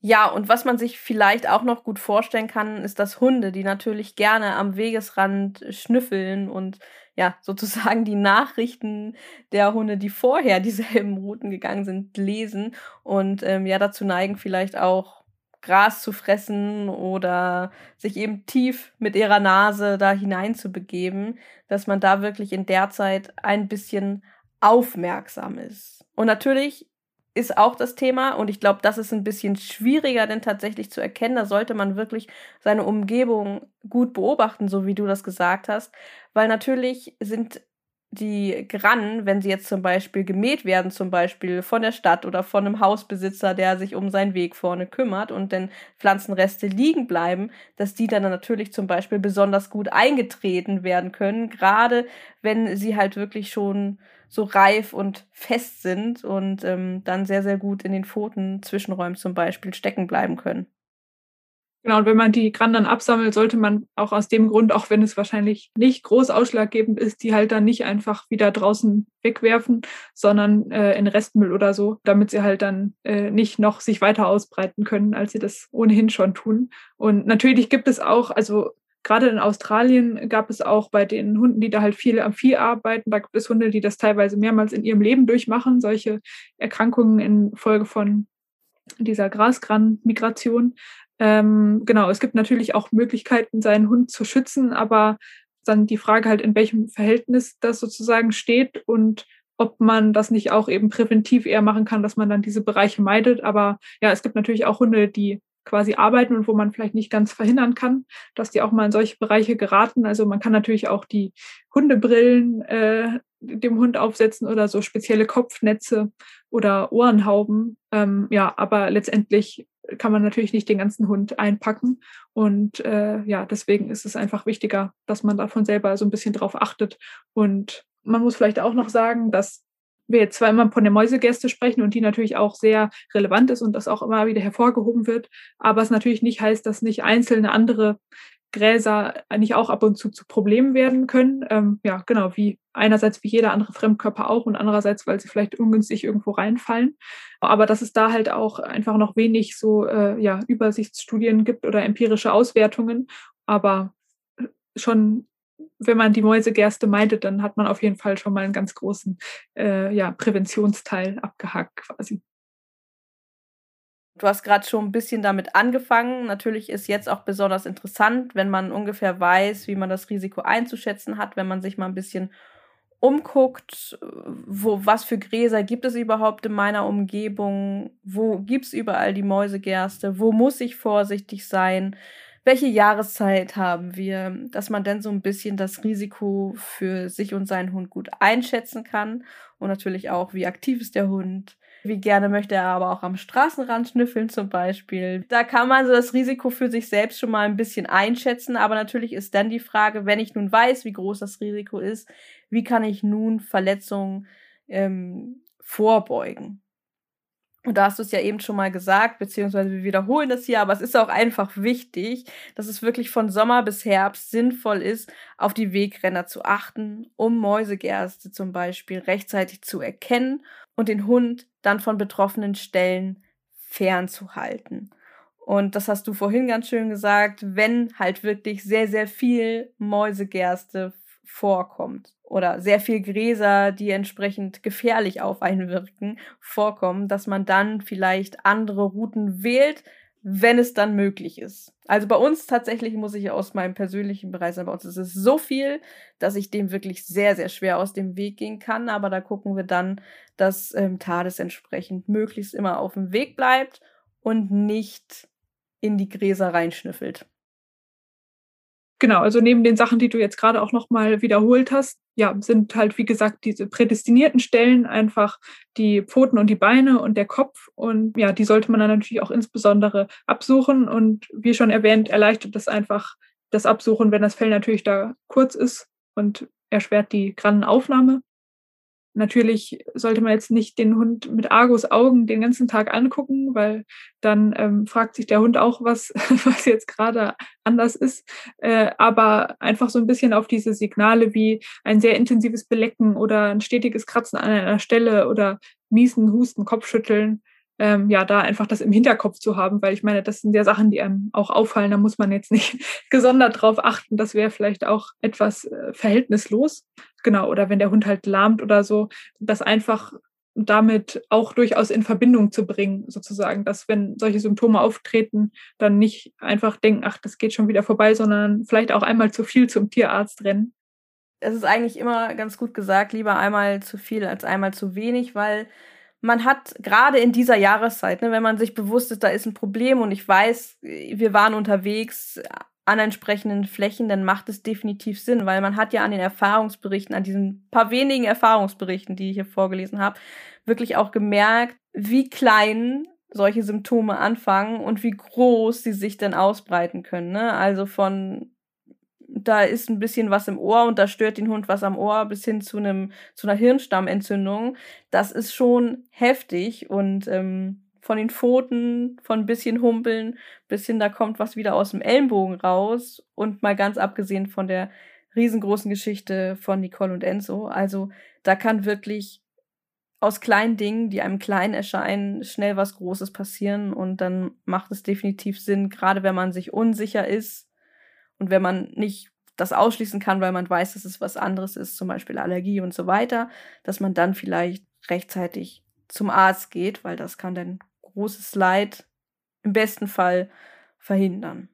Ja, und was man sich vielleicht auch noch gut vorstellen kann, ist, dass Hunde, die natürlich gerne am Wegesrand schnüffeln und ja, sozusagen die Nachrichten der Hunde, die vorher dieselben Routen gegangen sind, lesen und ähm, ja dazu neigen, vielleicht auch Gras zu fressen oder sich eben tief mit ihrer Nase da hinein zu begeben, dass man da wirklich in der Zeit ein bisschen aufmerksam ist. Und natürlich ist auch das Thema und ich glaube, das ist ein bisschen schwieriger denn tatsächlich zu erkennen. Da sollte man wirklich seine Umgebung gut beobachten, so wie du das gesagt hast, weil natürlich sind die Grannen, wenn sie jetzt zum Beispiel gemäht werden, zum Beispiel von der Stadt oder von einem Hausbesitzer, der sich um seinen Weg vorne kümmert und dann Pflanzenreste liegen bleiben, dass die dann natürlich zum Beispiel besonders gut eingetreten werden können, gerade wenn sie halt wirklich schon so reif und fest sind und ähm, dann sehr, sehr gut in den Pfoten Zwischenräumen zum Beispiel stecken bleiben können. Genau, und wenn man die Gran dann absammelt, sollte man auch aus dem Grund, auch wenn es wahrscheinlich nicht groß ausschlaggebend ist, die halt dann nicht einfach wieder draußen wegwerfen, sondern äh, in Restmüll oder so, damit sie halt dann äh, nicht noch sich weiter ausbreiten können, als sie das ohnehin schon tun. Und natürlich gibt es auch, also gerade in Australien gab es auch bei den Hunden, die da halt viel am Vieh arbeiten, da gibt es Hunde, die das teilweise mehrmals in ihrem Leben durchmachen, solche Erkrankungen in Folge von dieser Grasgran-Migration. Ähm, genau, es gibt natürlich auch Möglichkeiten, seinen Hund zu schützen, aber dann die Frage halt, in welchem Verhältnis das sozusagen steht und ob man das nicht auch eben präventiv eher machen kann, dass man dann diese Bereiche meidet. Aber ja, es gibt natürlich auch Hunde, die quasi arbeiten und wo man vielleicht nicht ganz verhindern kann, dass die auch mal in solche Bereiche geraten. Also man kann natürlich auch die Hundebrillen äh, dem Hund aufsetzen oder so spezielle Kopfnetze oder Ohrenhauben. Ähm, ja, aber letztendlich kann man natürlich nicht den ganzen Hund einpacken. Und äh, ja, deswegen ist es einfach wichtiger, dass man davon selber so ein bisschen drauf achtet. Und man muss vielleicht auch noch sagen, dass wir jetzt zwar immer von der Mäusegäste sprechen und die natürlich auch sehr relevant ist und das auch immer wieder hervorgehoben wird, aber es natürlich nicht heißt, dass nicht einzelne andere Gräser nicht auch ab und zu zu Problemen werden können. Ähm, ja, genau, wie einerseits wie jeder andere Fremdkörper auch und andererseits, weil sie vielleicht ungünstig irgendwo reinfallen. Aber dass es da halt auch einfach noch wenig so äh, ja, Übersichtsstudien gibt oder empirische Auswertungen. Aber schon wenn man die Mäusegerste meidet, dann hat man auf jeden Fall schon mal einen ganz großen äh, ja, Präventionsteil abgehakt quasi. Du hast gerade schon ein bisschen damit angefangen. Natürlich ist jetzt auch besonders interessant, wenn man ungefähr weiß, wie man das Risiko einzuschätzen hat, wenn man sich mal ein bisschen umguckt, wo, was für Gräser gibt es überhaupt in meiner Umgebung, wo gibt es überall die Mäusegerste, wo muss ich vorsichtig sein, welche Jahreszeit haben wir, dass man dann so ein bisschen das Risiko für sich und seinen Hund gut einschätzen kann. Und natürlich auch, wie aktiv ist der Hund, wie gerne möchte er aber auch am Straßenrand schnüffeln zum Beispiel. Da kann man so das Risiko für sich selbst schon mal ein bisschen einschätzen, aber natürlich ist dann die Frage, wenn ich nun weiß, wie groß das Risiko ist, wie kann ich nun Verletzungen ähm, vorbeugen? Und da hast du es ja eben schon mal gesagt, beziehungsweise wir wiederholen das hier, aber es ist auch einfach wichtig, dass es wirklich von Sommer bis Herbst sinnvoll ist, auf die Wegrenner zu achten, um Mäusegerste zum Beispiel rechtzeitig zu erkennen und den Hund dann von betroffenen Stellen fernzuhalten. Und das hast du vorhin ganz schön gesagt, wenn halt wirklich sehr, sehr viel Mäusegerste vorkommt oder sehr viel Gräser, die entsprechend gefährlich auf einen wirken, vorkommen, dass man dann vielleicht andere Routen wählt, wenn es dann möglich ist. Also bei uns tatsächlich muss ich aus meinem persönlichen Bereich sagen, bei uns ist es so viel, dass ich dem wirklich sehr, sehr schwer aus dem Weg gehen kann. Aber da gucken wir dann, dass ähm, Tades entsprechend möglichst immer auf dem Weg bleibt und nicht in die Gräser reinschnüffelt. Genau, also neben den Sachen, die du jetzt gerade auch nochmal wiederholt hast, ja, sind halt, wie gesagt, diese prädestinierten Stellen einfach die Pfoten und die Beine und der Kopf. Und ja, die sollte man dann natürlich auch insbesondere absuchen. Und wie schon erwähnt, erleichtert das einfach das Absuchen, wenn das Fell natürlich da kurz ist und erschwert die Grannenaufnahme. Natürlich sollte man jetzt nicht den Hund mit Argus Augen den ganzen Tag angucken, weil dann ähm, fragt sich der Hund auch, was, was jetzt gerade anders ist. Äh, aber einfach so ein bisschen auf diese Signale wie ein sehr intensives Belecken oder ein stetiges Kratzen an einer Stelle oder Niesen, Husten, Kopfschütteln ähm, ja, da einfach das im Hinterkopf zu haben, weil ich meine, das sind ja Sachen, die einem auch auffallen, da muss man jetzt nicht gesondert drauf achten, das wäre vielleicht auch etwas äh, verhältnislos. Genau, oder wenn der Hund halt lahmt oder so, das einfach damit auch durchaus in Verbindung zu bringen, sozusagen, dass wenn solche Symptome auftreten, dann nicht einfach denken, ach, das geht schon wieder vorbei, sondern vielleicht auch einmal zu viel zum Tierarzt rennen. Es ist eigentlich immer ganz gut gesagt, lieber einmal zu viel als einmal zu wenig, weil man hat gerade in dieser Jahreszeit, ne, wenn man sich bewusst ist, da ist ein Problem und ich weiß, wir waren unterwegs an entsprechenden Flächen, dann macht es definitiv Sinn, weil man hat ja an den Erfahrungsberichten, an diesen paar wenigen Erfahrungsberichten, die ich hier vorgelesen habe, wirklich auch gemerkt, wie klein solche Symptome anfangen und wie groß sie sich dann ausbreiten können. Ne? Also von da ist ein bisschen was im Ohr und da stört den Hund was am Ohr bis hin zu einem zu einer Hirnstammentzündung. Das ist schon heftig und ähm, von den Pfoten, von ein bisschen Humpeln bis hin, da kommt was wieder aus dem Ellenbogen raus und mal ganz abgesehen von der riesengroßen Geschichte von Nicole und Enzo. Also da kann wirklich aus kleinen Dingen, die einem klein erscheinen, schnell was Großes passieren und dann macht es definitiv Sinn, gerade wenn man sich unsicher ist, und wenn man nicht das ausschließen kann, weil man weiß, dass es was anderes ist, zum Beispiel Allergie und so weiter, dass man dann vielleicht rechtzeitig zum Arzt geht, weil das kann dann großes Leid im besten Fall verhindern.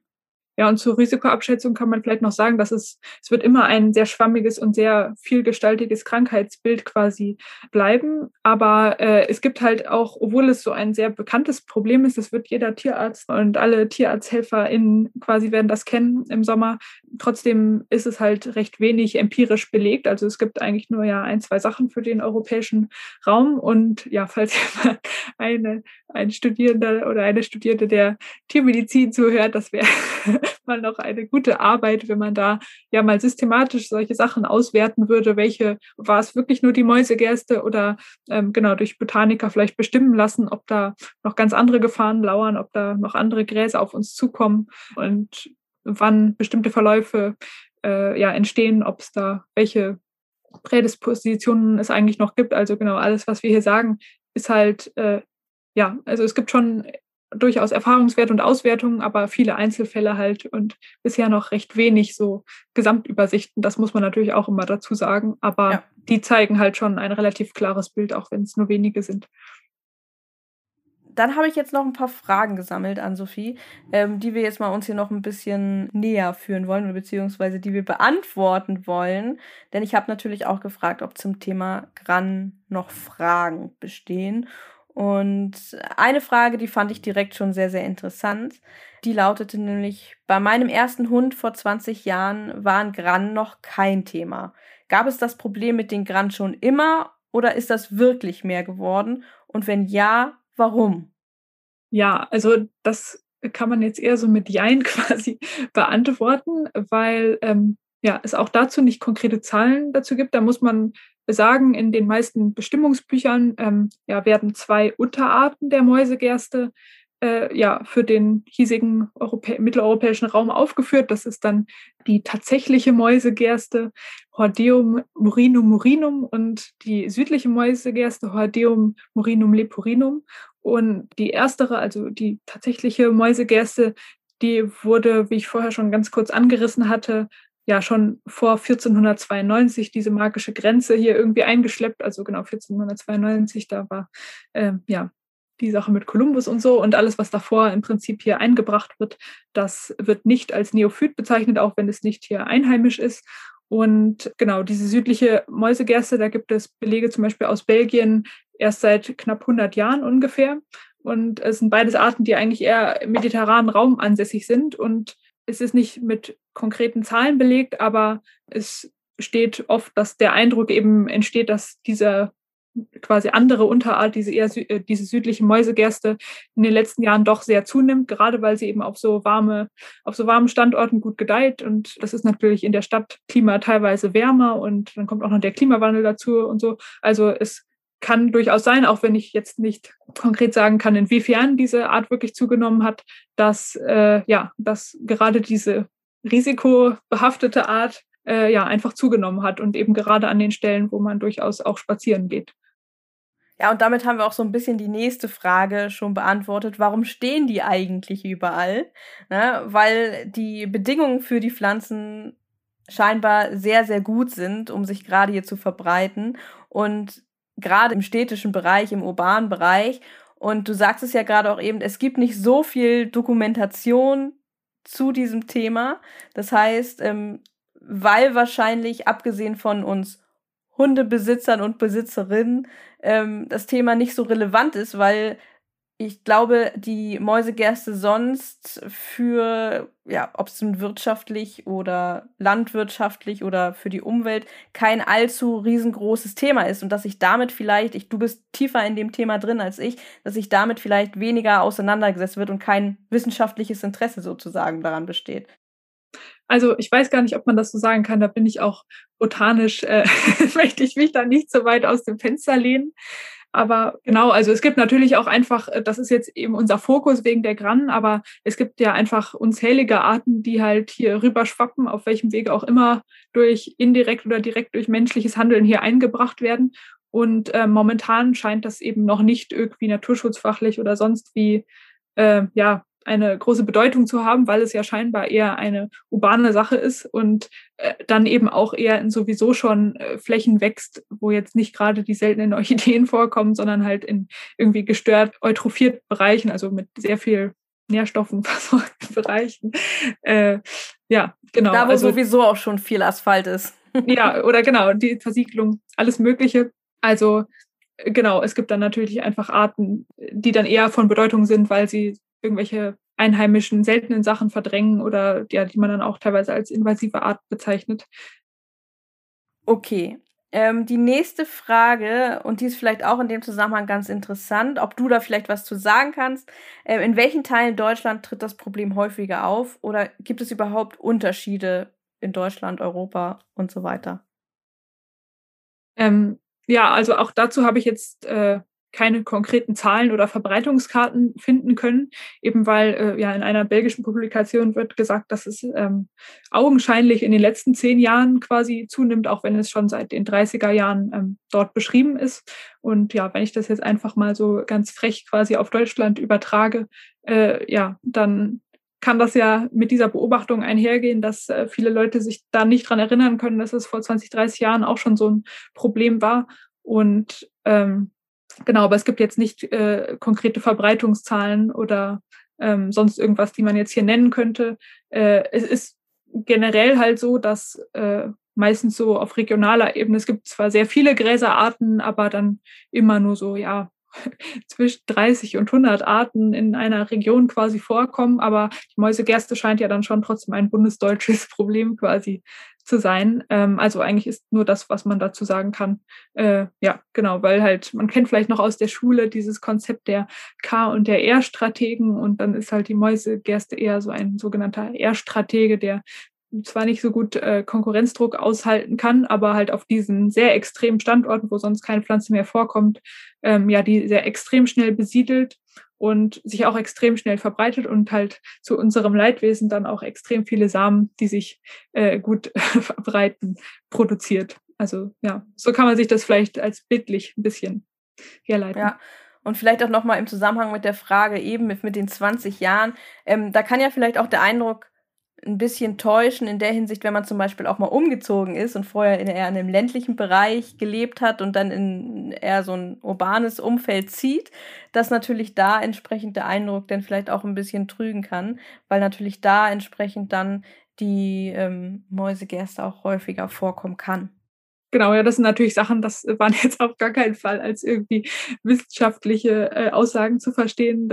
Ja, und zur Risikoabschätzung kann man vielleicht noch sagen, dass es, es wird immer ein sehr schwammiges und sehr vielgestaltiges Krankheitsbild quasi bleiben. Aber äh, es gibt halt auch, obwohl es so ein sehr bekanntes Problem ist, das wird jeder Tierarzt und alle TierarzthelferInnen quasi werden das kennen im Sommer. Trotzdem ist es halt recht wenig empirisch belegt. Also es gibt eigentlich nur ja ein, zwei Sachen für den europäischen Raum. Und ja, falls eine, ein Studierender oder eine Studierende der Tiermedizin zuhört, das wäre mal noch eine gute Arbeit, wenn man da ja mal systematisch solche Sachen auswerten würde. Welche war es wirklich nur die Mäusegerste oder ähm, genau durch Botaniker vielleicht bestimmen lassen, ob da noch ganz andere Gefahren lauern, ob da noch andere Gräser auf uns zukommen und wann bestimmte Verläufe äh, ja entstehen, ob es da welche Prädispositionen es eigentlich noch gibt. Also genau alles, was wir hier sagen, ist halt äh, ja, also es gibt schon durchaus Erfahrungswert und Auswertungen, aber viele Einzelfälle halt und bisher noch recht wenig so Gesamtübersichten. Das muss man natürlich auch immer dazu sagen. Aber ja. die zeigen halt schon ein relativ klares Bild, auch wenn es nur wenige sind. Dann habe ich jetzt noch ein paar Fragen gesammelt an Sophie, ähm, die wir jetzt mal uns hier noch ein bisschen näher führen wollen, beziehungsweise die wir beantworten wollen. Denn ich habe natürlich auch gefragt, ob zum Thema Gran noch Fragen bestehen. Und eine Frage, die fand ich direkt schon sehr, sehr interessant. Die lautete nämlich, bei meinem ersten Hund vor 20 Jahren waren Gran noch kein Thema. Gab es das Problem mit den Gran schon immer oder ist das wirklich mehr geworden? Und wenn ja, warum? Ja, also das kann man jetzt eher so mit Jein quasi beantworten, weil ähm, ja, es auch dazu nicht konkrete Zahlen dazu gibt. Da muss man sagen, in den meisten Bestimmungsbüchern ähm, ja, werden zwei Unterarten der Mäusegerste äh, ja, für den hiesigen Europä mitteleuropäischen Raum aufgeführt. Das ist dann die tatsächliche Mäusegerste Hordeum murinum murinum und die südliche Mäusegerste Hordeum murinum leporinum. Und die erstere, also die tatsächliche Mäusegerste, die wurde, wie ich vorher schon ganz kurz angerissen hatte, ja schon vor 1492 diese magische Grenze hier irgendwie eingeschleppt. Also genau 1492, da war äh, ja die Sache mit Kolumbus und so und alles, was davor im Prinzip hier eingebracht wird, das wird nicht als Neophyt bezeichnet, auch wenn es nicht hier einheimisch ist. Und genau, diese südliche Mäusegerste, da gibt es Belege zum Beispiel aus Belgien erst seit knapp 100 Jahren ungefähr. Und es sind beides Arten, die eigentlich eher im mediterranen Raum ansässig sind und es ist nicht mit konkreten Zahlen belegt, aber es steht oft, dass der Eindruck eben entsteht, dass dieser quasi andere Unterart, diese eher äh, diese südliche Mäusegerste in den letzten Jahren doch sehr zunimmt, gerade weil sie eben auf so warme, auf so warmen Standorten gut gedeiht. Und das ist natürlich in der Stadt Klima teilweise wärmer und dann kommt auch noch der Klimawandel dazu und so. Also es kann durchaus sein, auch wenn ich jetzt nicht konkret sagen kann, inwiefern diese Art wirklich zugenommen hat, dass äh, ja, dass gerade diese risikobehaftete Art äh, ja einfach zugenommen hat und eben gerade an den Stellen, wo man durchaus auch spazieren geht. Ja, und damit haben wir auch so ein bisschen die nächste Frage schon beantwortet. Warum stehen die eigentlich überall? Ne? Weil die Bedingungen für die Pflanzen scheinbar sehr, sehr gut sind, um sich gerade hier zu verbreiten. Und gerade im städtischen Bereich, im urbanen Bereich. Und du sagst es ja gerade auch eben, es gibt nicht so viel Dokumentation zu diesem Thema. Das heißt, ähm, weil wahrscheinlich, abgesehen von uns Hundebesitzern und Besitzerinnen, ähm, das Thema nicht so relevant ist, weil ich glaube, die Mäusegerste sonst für, ja, ob es nun wirtschaftlich oder landwirtschaftlich oder für die Umwelt kein allzu riesengroßes Thema ist und dass ich damit vielleicht, ich, du bist tiefer in dem Thema drin als ich, dass sich damit vielleicht weniger auseinandergesetzt wird und kein wissenschaftliches Interesse sozusagen daran besteht. Also ich weiß gar nicht, ob man das so sagen kann. Da bin ich auch botanisch, äh, möchte ich mich da nicht so weit aus dem Fenster lehnen. Aber genau, also es gibt natürlich auch einfach, äh, das ist jetzt eben unser Fokus wegen der Grannen, aber es gibt ja einfach unzählige Arten, die halt hier rüberschwappen, auf welchem Wege auch immer durch indirekt oder direkt durch menschliches Handeln hier eingebracht werden. Und äh, momentan scheint das eben noch nicht irgendwie naturschutzfachlich oder sonst wie äh, ja eine große Bedeutung zu haben, weil es ja scheinbar eher eine urbane Sache ist und äh, dann eben auch eher in sowieso schon äh, Flächen wächst, wo jetzt nicht gerade die seltenen Orchideen vorkommen, sondern halt in irgendwie gestört eutrophiert Bereichen, also mit sehr viel Nährstoffen versorgten Bereichen. Äh, ja, genau. Da, wo also, sowieso auch schon viel Asphalt ist. ja, oder genau, die Versiegelung, alles Mögliche. Also genau, es gibt dann natürlich einfach Arten, die dann eher von Bedeutung sind, weil sie irgendwelche einheimischen, seltenen Sachen verdrängen oder ja, die man dann auch teilweise als invasive Art bezeichnet. Okay. Ähm, die nächste Frage, und die ist vielleicht auch in dem Zusammenhang ganz interessant, ob du da vielleicht was zu sagen kannst. Äh, in welchen Teilen Deutschland tritt das Problem häufiger auf oder gibt es überhaupt Unterschiede in Deutschland, Europa und so weiter? Ähm, ja, also auch dazu habe ich jetzt äh, keine konkreten Zahlen oder Verbreitungskarten finden können, eben weil äh, ja in einer belgischen Publikation wird gesagt, dass es ähm, augenscheinlich in den letzten zehn Jahren quasi zunimmt, auch wenn es schon seit den 30er Jahren ähm, dort beschrieben ist. Und ja, wenn ich das jetzt einfach mal so ganz frech quasi auf Deutschland übertrage, äh, ja, dann kann das ja mit dieser Beobachtung einhergehen, dass äh, viele Leute sich da nicht dran erinnern können, dass es vor 20, 30 Jahren auch schon so ein Problem war. Und ähm, Genau, aber es gibt jetzt nicht äh, konkrete Verbreitungszahlen oder ähm, sonst irgendwas, die man jetzt hier nennen könnte. Äh, es ist generell halt so, dass äh, meistens so auf regionaler Ebene, es gibt zwar sehr viele Gräserarten, aber dann immer nur so, ja, zwischen 30 und 100 Arten in einer Region quasi vorkommen, aber die Mäusegerste scheint ja dann schon trotzdem ein bundesdeutsches Problem quasi zu sein. Ähm, also eigentlich ist nur das, was man dazu sagen kann. Äh, ja, genau, weil halt, man kennt vielleicht noch aus der Schule dieses Konzept der K- und der R-Strategen und dann ist halt die Mäusegerste eher so ein sogenannter R-Stratege, der zwar nicht so gut äh, Konkurrenzdruck aushalten kann, aber halt auf diesen sehr extremen Standorten, wo sonst keine Pflanze mehr vorkommt, ähm, ja, die sehr extrem schnell besiedelt und sich auch extrem schnell verbreitet und halt zu unserem Leidwesen dann auch extrem viele Samen, die sich äh, gut verbreiten, produziert. Also ja, so kann man sich das vielleicht als bildlich ein bisschen herleiten. Ja. Und vielleicht auch nochmal im Zusammenhang mit der Frage eben mit, mit den 20 Jahren, ähm, da kann ja vielleicht auch der Eindruck ein bisschen täuschen in der Hinsicht, wenn man zum Beispiel auch mal umgezogen ist und vorher in eher in einem ländlichen Bereich gelebt hat und dann in eher so ein urbanes Umfeld zieht, dass natürlich da entsprechend der Eindruck dann vielleicht auch ein bisschen trügen kann, weil natürlich da entsprechend dann die ähm, Mäusegerste auch häufiger vorkommen kann. Genau, ja, das sind natürlich Sachen, das waren jetzt auf gar keinen Fall als irgendwie wissenschaftliche äh, Aussagen zu verstehen.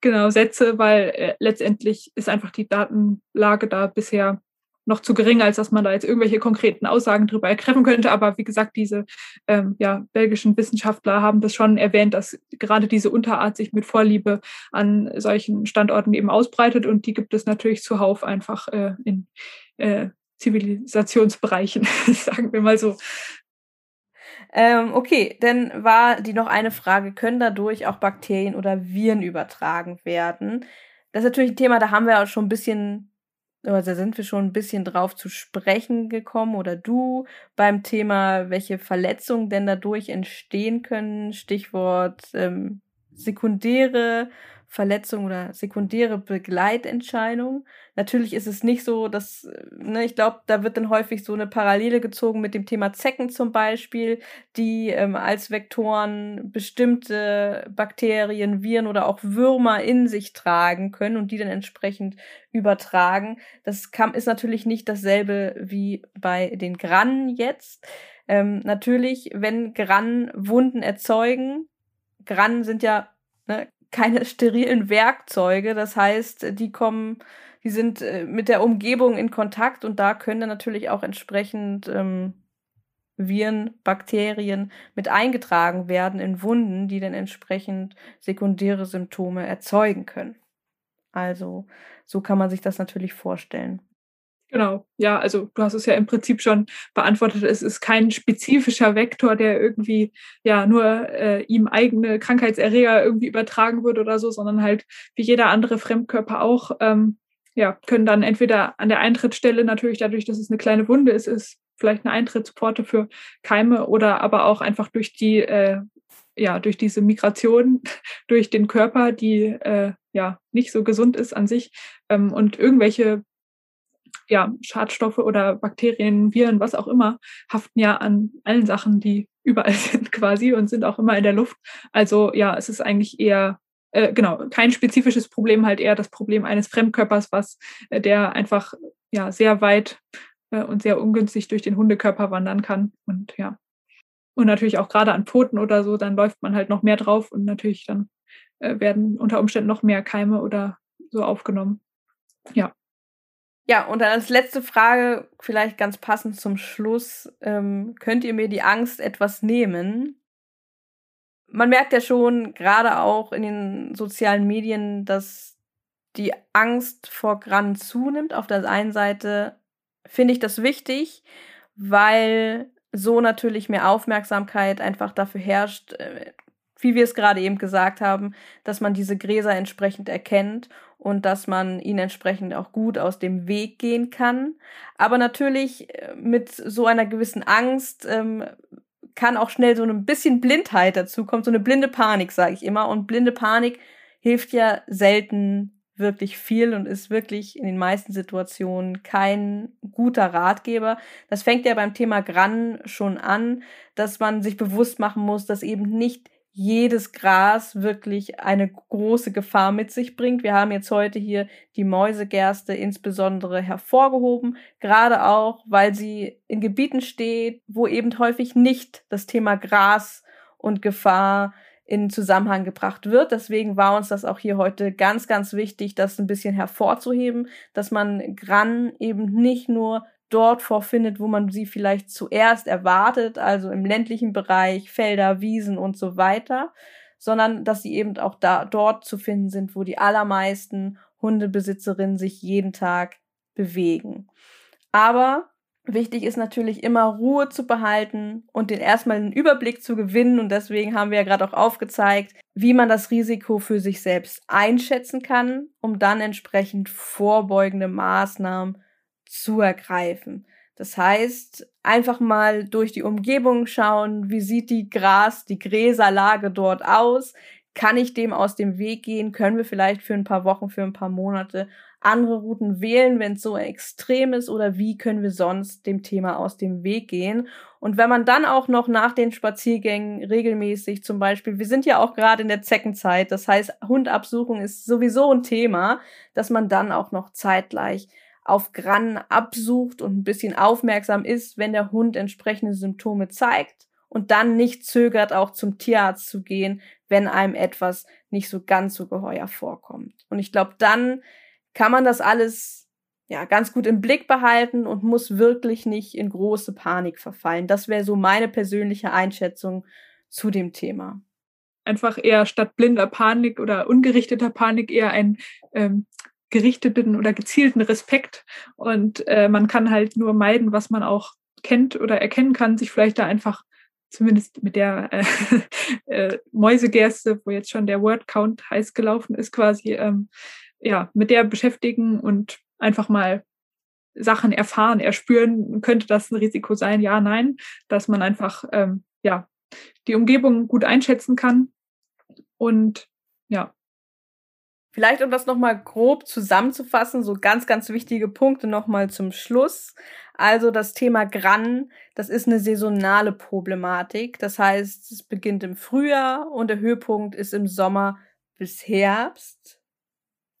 Genau Sätze, weil äh, letztendlich ist einfach die Datenlage da bisher noch zu gering, als dass man da jetzt irgendwelche konkreten Aussagen drüber treffen könnte. Aber wie gesagt, diese ähm, ja, belgischen Wissenschaftler haben das schon erwähnt, dass gerade diese Unterart sich mit Vorliebe an solchen Standorten eben ausbreitet. Und die gibt es natürlich zuhauf einfach äh, in äh, Zivilisationsbereichen, sagen wir mal so. Ähm, okay, dann war die noch eine Frage, können dadurch auch Bakterien oder Viren übertragen werden? Das ist natürlich ein Thema, da haben wir auch schon ein bisschen, oder da sind wir schon ein bisschen drauf zu sprechen gekommen, oder du, beim Thema, welche Verletzungen denn dadurch entstehen können. Stichwort ähm, sekundäre Verletzung oder sekundäre Begleitentscheidung. Natürlich ist es nicht so, dass, ne, ich glaube, da wird dann häufig so eine Parallele gezogen mit dem Thema Zecken zum Beispiel, die ähm, als Vektoren bestimmte Bakterien, Viren oder auch Würmer in sich tragen können und die dann entsprechend übertragen. Das kann, ist natürlich nicht dasselbe wie bei den Grannen jetzt. Ähm, natürlich, wenn Grannen Wunden erzeugen, Grannen sind ja ne, keine sterilen Werkzeuge. Das heißt, die kommen, die sind äh, mit der Umgebung in Kontakt und da können dann natürlich auch entsprechend ähm, Viren, Bakterien mit eingetragen werden in Wunden, die dann entsprechend sekundäre Symptome erzeugen können. Also so kann man sich das natürlich vorstellen. Genau, ja, also du hast es ja im Prinzip schon beantwortet. Es ist kein spezifischer Vektor, der irgendwie ja nur äh, ihm eigene Krankheitserreger irgendwie übertragen wird oder so, sondern halt wie jeder andere Fremdkörper auch, ähm, ja, können dann entweder an der Eintrittsstelle natürlich dadurch, dass es eine kleine Wunde ist, ist vielleicht eine Eintrittspforte für Keime oder aber auch einfach durch die äh, ja, durch diese Migration durch den Körper, die äh, ja nicht so gesund ist an sich ähm, und irgendwelche ja, Schadstoffe oder Bakterien, Viren, was auch immer, haften ja an allen Sachen, die überall sind quasi und sind auch immer in der Luft. Also ja, es ist eigentlich eher äh, genau, kein spezifisches Problem, halt eher das Problem eines Fremdkörpers, was äh, der einfach ja sehr weit äh, und sehr ungünstig durch den Hundekörper wandern kann. Und ja. Und natürlich auch gerade an Pfoten oder so, dann läuft man halt noch mehr drauf und natürlich dann äh, werden unter Umständen noch mehr Keime oder so aufgenommen. Ja. Ja, und dann als letzte Frage, vielleicht ganz passend zum Schluss, ähm, könnt ihr mir die Angst etwas nehmen? Man merkt ja schon, gerade auch in den sozialen Medien, dass die Angst vor Gran zunimmt. Auf der einen Seite finde ich das wichtig, weil so natürlich mehr Aufmerksamkeit einfach dafür herrscht, äh, wie wir es gerade eben gesagt haben, dass man diese Gräser entsprechend erkennt und dass man ihnen entsprechend auch gut aus dem Weg gehen kann. Aber natürlich äh, mit so einer gewissen Angst ähm, kann auch schnell so ein bisschen Blindheit dazu kommen, so eine blinde Panik, sage ich immer. Und blinde Panik hilft ja selten wirklich viel und ist wirklich in den meisten Situationen kein guter Ratgeber. Das fängt ja beim Thema Gran schon an, dass man sich bewusst machen muss, dass eben nicht jedes Gras wirklich eine große Gefahr mit sich bringt. Wir haben jetzt heute hier die Mäusegerste insbesondere hervorgehoben, gerade auch, weil sie in Gebieten steht, wo eben häufig nicht das Thema Gras und Gefahr in Zusammenhang gebracht wird. Deswegen war uns das auch hier heute ganz, ganz wichtig, das ein bisschen hervorzuheben, dass man Gran eben nicht nur dort vorfindet, wo man sie vielleicht zuerst erwartet, also im ländlichen Bereich, Felder, Wiesen und so weiter, sondern dass sie eben auch da dort zu finden sind, wo die allermeisten Hundebesitzerinnen sich jeden Tag bewegen. Aber wichtig ist natürlich immer Ruhe zu behalten und den erstmal einen Überblick zu gewinnen und deswegen haben wir ja gerade auch aufgezeigt, wie man das Risiko für sich selbst einschätzen kann, um dann entsprechend vorbeugende Maßnahmen zu ergreifen. Das heißt, einfach mal durch die Umgebung schauen, wie sieht die Gras, die Gräserlage dort aus? Kann ich dem aus dem Weg gehen? Können wir vielleicht für ein paar Wochen, für ein paar Monate andere Routen wählen, wenn es so extrem ist? Oder wie können wir sonst dem Thema aus dem Weg gehen? Und wenn man dann auch noch nach den Spaziergängen regelmäßig zum Beispiel, wir sind ja auch gerade in der Zeckenzeit, das heißt, Hundabsuchung ist sowieso ein Thema, dass man dann auch noch zeitgleich auf Gran absucht und ein bisschen aufmerksam ist, wenn der Hund entsprechende Symptome zeigt und dann nicht zögert, auch zum Tierarzt zu gehen, wenn einem etwas nicht so ganz so geheuer vorkommt. Und ich glaube, dann kann man das alles ja ganz gut im Blick behalten und muss wirklich nicht in große Panik verfallen. Das wäre so meine persönliche Einschätzung zu dem Thema einfach eher statt blinder Panik oder ungerichteter Panik eher ein ähm, gerichteten oder gezielten Respekt. Und äh, man kann halt nur meiden, was man auch kennt oder erkennen kann, sich vielleicht da einfach zumindest mit der äh, äh, Mäusegerste, wo jetzt schon der Wordcount heiß gelaufen ist, quasi, ähm, ja, mit der beschäftigen und einfach mal Sachen erfahren, erspüren, könnte das ein Risiko sein? Ja, nein, dass man einfach, ähm, ja, die Umgebung gut einschätzen kann und ja, Vielleicht, um das nochmal grob zusammenzufassen, so ganz, ganz wichtige Punkte nochmal zum Schluss. Also das Thema Gran, das ist eine saisonale Problematik. Das heißt, es beginnt im Frühjahr und der Höhepunkt ist im Sommer bis Herbst.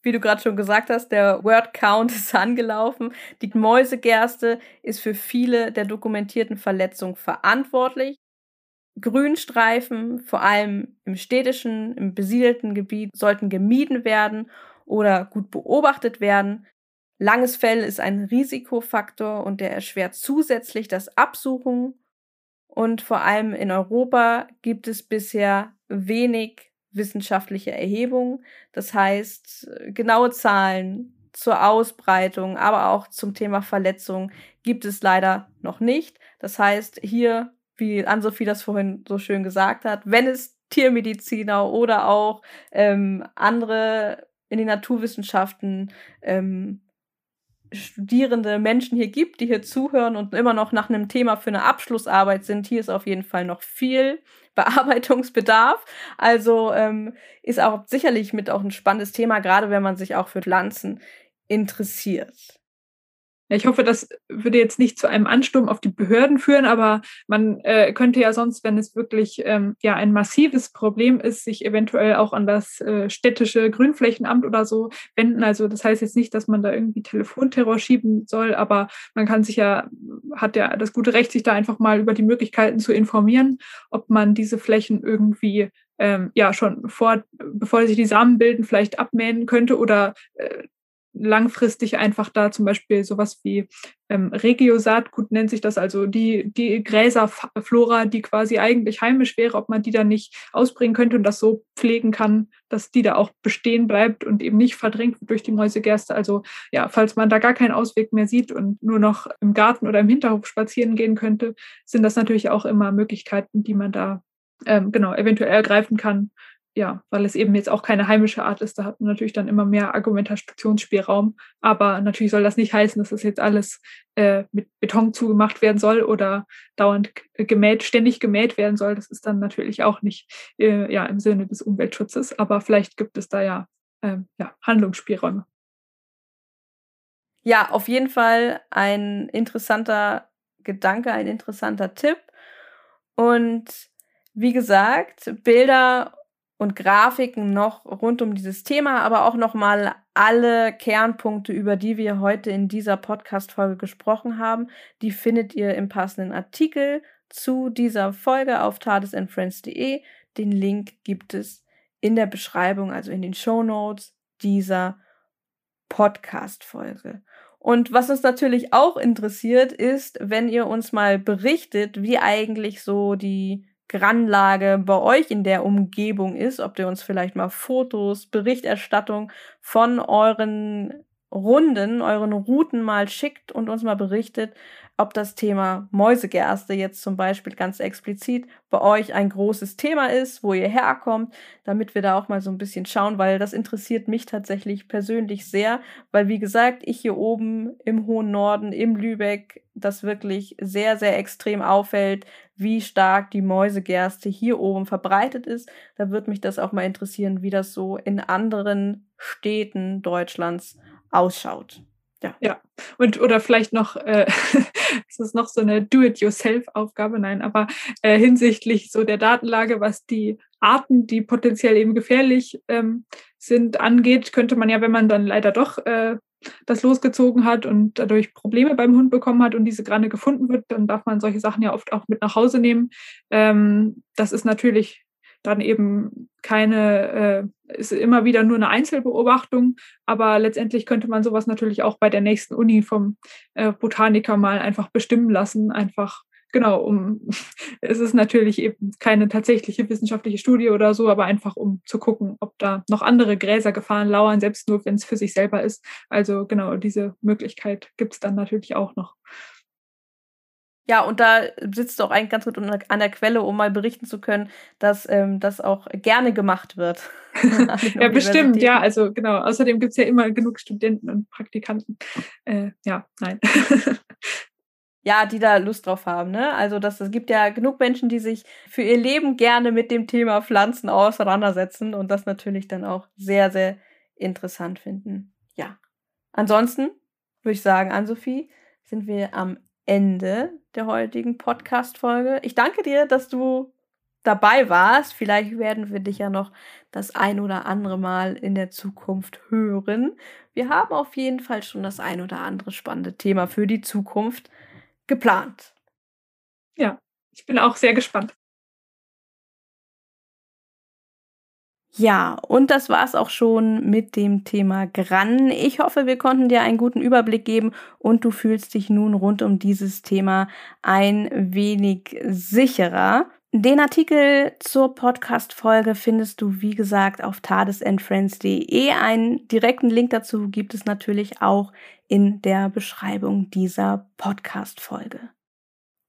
Wie du gerade schon gesagt hast, der Word Count ist angelaufen. Die Mäusegerste ist für viele der dokumentierten Verletzungen verantwortlich. Grünstreifen, vor allem im städtischen, im besiedelten Gebiet, sollten gemieden werden oder gut beobachtet werden. Langes Fell ist ein Risikofaktor und der erschwert zusätzlich das Absuchen. Und vor allem in Europa gibt es bisher wenig wissenschaftliche Erhebungen. Das heißt, genaue Zahlen zur Ausbreitung, aber auch zum Thema Verletzung gibt es leider noch nicht. Das heißt, hier wie Ann-Sophie das vorhin so schön gesagt hat, wenn es Tiermediziner oder auch ähm, andere in den Naturwissenschaften ähm, studierende Menschen hier gibt, die hier zuhören und immer noch nach einem Thema für eine Abschlussarbeit sind, hier ist auf jeden Fall noch viel Bearbeitungsbedarf. Also ähm, ist auch sicherlich mit auch ein spannendes Thema, gerade wenn man sich auch für Pflanzen interessiert. Ja, ich hoffe, das würde jetzt nicht zu einem Ansturm auf die Behörden führen, aber man äh, könnte ja sonst, wenn es wirklich ähm, ja ein massives Problem ist, sich eventuell auch an das äh, städtische Grünflächenamt oder so wenden. Also das heißt jetzt nicht, dass man da irgendwie Telefonterror schieben soll, aber man kann sich ja, hat ja das gute Recht, sich da einfach mal über die Möglichkeiten zu informieren, ob man diese Flächen irgendwie ähm, ja schon vor, bevor sich die Samen bilden, vielleicht abmähen könnte oder äh, langfristig einfach da zum Beispiel sowas wie ähm, Regiosaatgut nennt sich das, also die, die Gräserflora, die quasi eigentlich heimisch wäre, ob man die dann nicht ausbringen könnte und das so pflegen kann, dass die da auch bestehen bleibt und eben nicht verdrängt wird durch die Mäusegerste. Also ja, falls man da gar keinen Ausweg mehr sieht und nur noch im Garten oder im Hinterhof spazieren gehen könnte, sind das natürlich auch immer Möglichkeiten, die man da ähm, genau eventuell ergreifen kann, ja, weil es eben jetzt auch keine heimische Art ist, da hat man natürlich dann immer mehr Argumentationsspielraum. Aber natürlich soll das nicht heißen, dass das jetzt alles äh, mit Beton zugemacht werden soll oder dauernd gemäht, ständig gemäht werden soll. Das ist dann natürlich auch nicht äh, ja, im Sinne des Umweltschutzes. Aber vielleicht gibt es da ja, äh, ja Handlungsspielräume. Ja, auf jeden Fall ein interessanter Gedanke, ein interessanter Tipp. Und wie gesagt, Bilder und Grafiken noch rund um dieses Thema, aber auch nochmal alle Kernpunkte, über die wir heute in dieser Podcast-Folge gesprochen haben, die findet ihr im passenden Artikel zu dieser Folge auf tadesandfriends.de. Den Link gibt es in der Beschreibung, also in den Show Notes dieser Podcast-Folge. Und was uns natürlich auch interessiert, ist, wenn ihr uns mal berichtet, wie eigentlich so die Granlage bei euch in der Umgebung ist, ob ihr uns vielleicht mal Fotos, Berichterstattung von euren Runden, euren Routen mal schickt und uns mal berichtet, ob das Thema Mäusegerste jetzt zum Beispiel ganz explizit bei euch ein großes Thema ist, wo ihr herkommt, damit wir da auch mal so ein bisschen schauen, weil das interessiert mich tatsächlich persönlich sehr, weil wie gesagt, ich hier oben im hohen Norden, im Lübeck, das wirklich sehr, sehr extrem auffällt, wie stark die Mäusegerste hier oben verbreitet ist. Da würde mich das auch mal interessieren, wie das so in anderen Städten Deutschlands ausschaut. Ja. ja. Und oder vielleicht noch, äh, es ist noch so eine Do-it-yourself-Aufgabe, nein, aber äh, hinsichtlich so der Datenlage, was die Arten, die potenziell eben gefährlich ähm, sind, angeht, könnte man ja, wenn man dann leider doch äh, das losgezogen hat und dadurch Probleme beim Hund bekommen hat und diese Granne gefunden wird, dann darf man solche Sachen ja oft auch mit nach Hause nehmen. Ähm, das ist natürlich dann eben keine, äh, ist immer wieder nur eine Einzelbeobachtung, aber letztendlich könnte man sowas natürlich auch bei der nächsten Uni vom äh, Botaniker mal einfach bestimmen lassen, einfach genau, um es ist natürlich eben keine tatsächliche wissenschaftliche Studie oder so, aber einfach um zu gucken, ob da noch andere Gräsergefahren lauern, selbst nur wenn es für sich selber ist. Also genau, diese Möglichkeit gibt es dann natürlich auch noch. Ja, und da sitzt du auch eigentlich ganz gut an der Quelle, um mal berichten zu können, dass ähm, das auch gerne gemacht wird. ja, bestimmt, ja. Also genau. Außerdem gibt's ja immer genug Studenten und Praktikanten. Äh, ja, nein. ja, die da Lust drauf haben. Ne? Also das, es gibt ja genug Menschen, die sich für ihr Leben gerne mit dem Thema Pflanzen auseinandersetzen und das natürlich dann auch sehr, sehr interessant finden. Ja. Ansonsten würde ich sagen, Ann-Sophie, sind wir am Ende der heutigen Podcast-Folge. Ich danke dir, dass du dabei warst. Vielleicht werden wir dich ja noch das ein oder andere Mal in der Zukunft hören. Wir haben auf jeden Fall schon das ein oder andere spannende Thema für die Zukunft geplant. Ja, ich bin auch sehr gespannt. Ja, und das war's auch schon mit dem Thema Gran. Ich hoffe, wir konnten dir einen guten Überblick geben und du fühlst dich nun rund um dieses Thema ein wenig sicherer. Den Artikel zur Podcast-Folge findest du, wie gesagt, auf tadesandfriends.de. Einen direkten Link dazu gibt es natürlich auch in der Beschreibung dieser Podcast-Folge.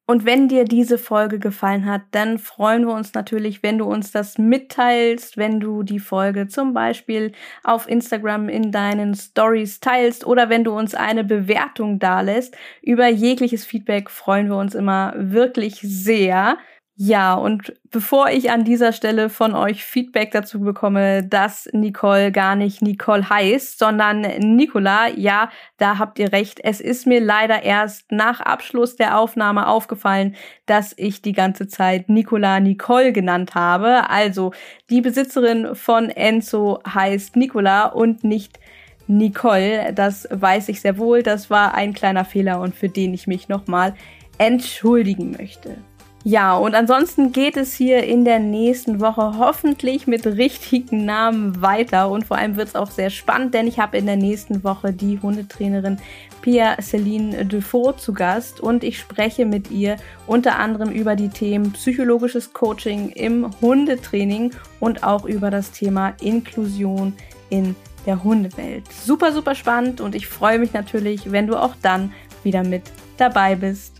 Und wenn dir diese Folge gefallen hat, dann freuen wir uns natürlich, wenn du uns das mitteilst, wenn du die Folge zum Beispiel auf Instagram in deinen Stories teilst oder wenn du uns eine Bewertung dalässt. Über jegliches Feedback freuen wir uns immer wirklich sehr. Ja, und bevor ich an dieser Stelle von euch Feedback dazu bekomme, dass Nicole gar nicht Nicole heißt, sondern Nicola, ja, da habt ihr recht. Es ist mir leider erst nach Abschluss der Aufnahme aufgefallen, dass ich die ganze Zeit Nicola Nicole genannt habe. Also die Besitzerin von Enzo heißt Nicola und nicht Nicole. Das weiß ich sehr wohl. Das war ein kleiner Fehler und für den ich mich nochmal entschuldigen möchte. Ja, und ansonsten geht es hier in der nächsten Woche hoffentlich mit richtigen Namen weiter und vor allem wird es auch sehr spannend, denn ich habe in der nächsten Woche die Hundetrainerin Pia Celine Defoe zu Gast und ich spreche mit ihr unter anderem über die Themen psychologisches Coaching im Hundetraining und auch über das Thema Inklusion in der Hundewelt. Super, super spannend und ich freue mich natürlich, wenn du auch dann wieder mit dabei bist.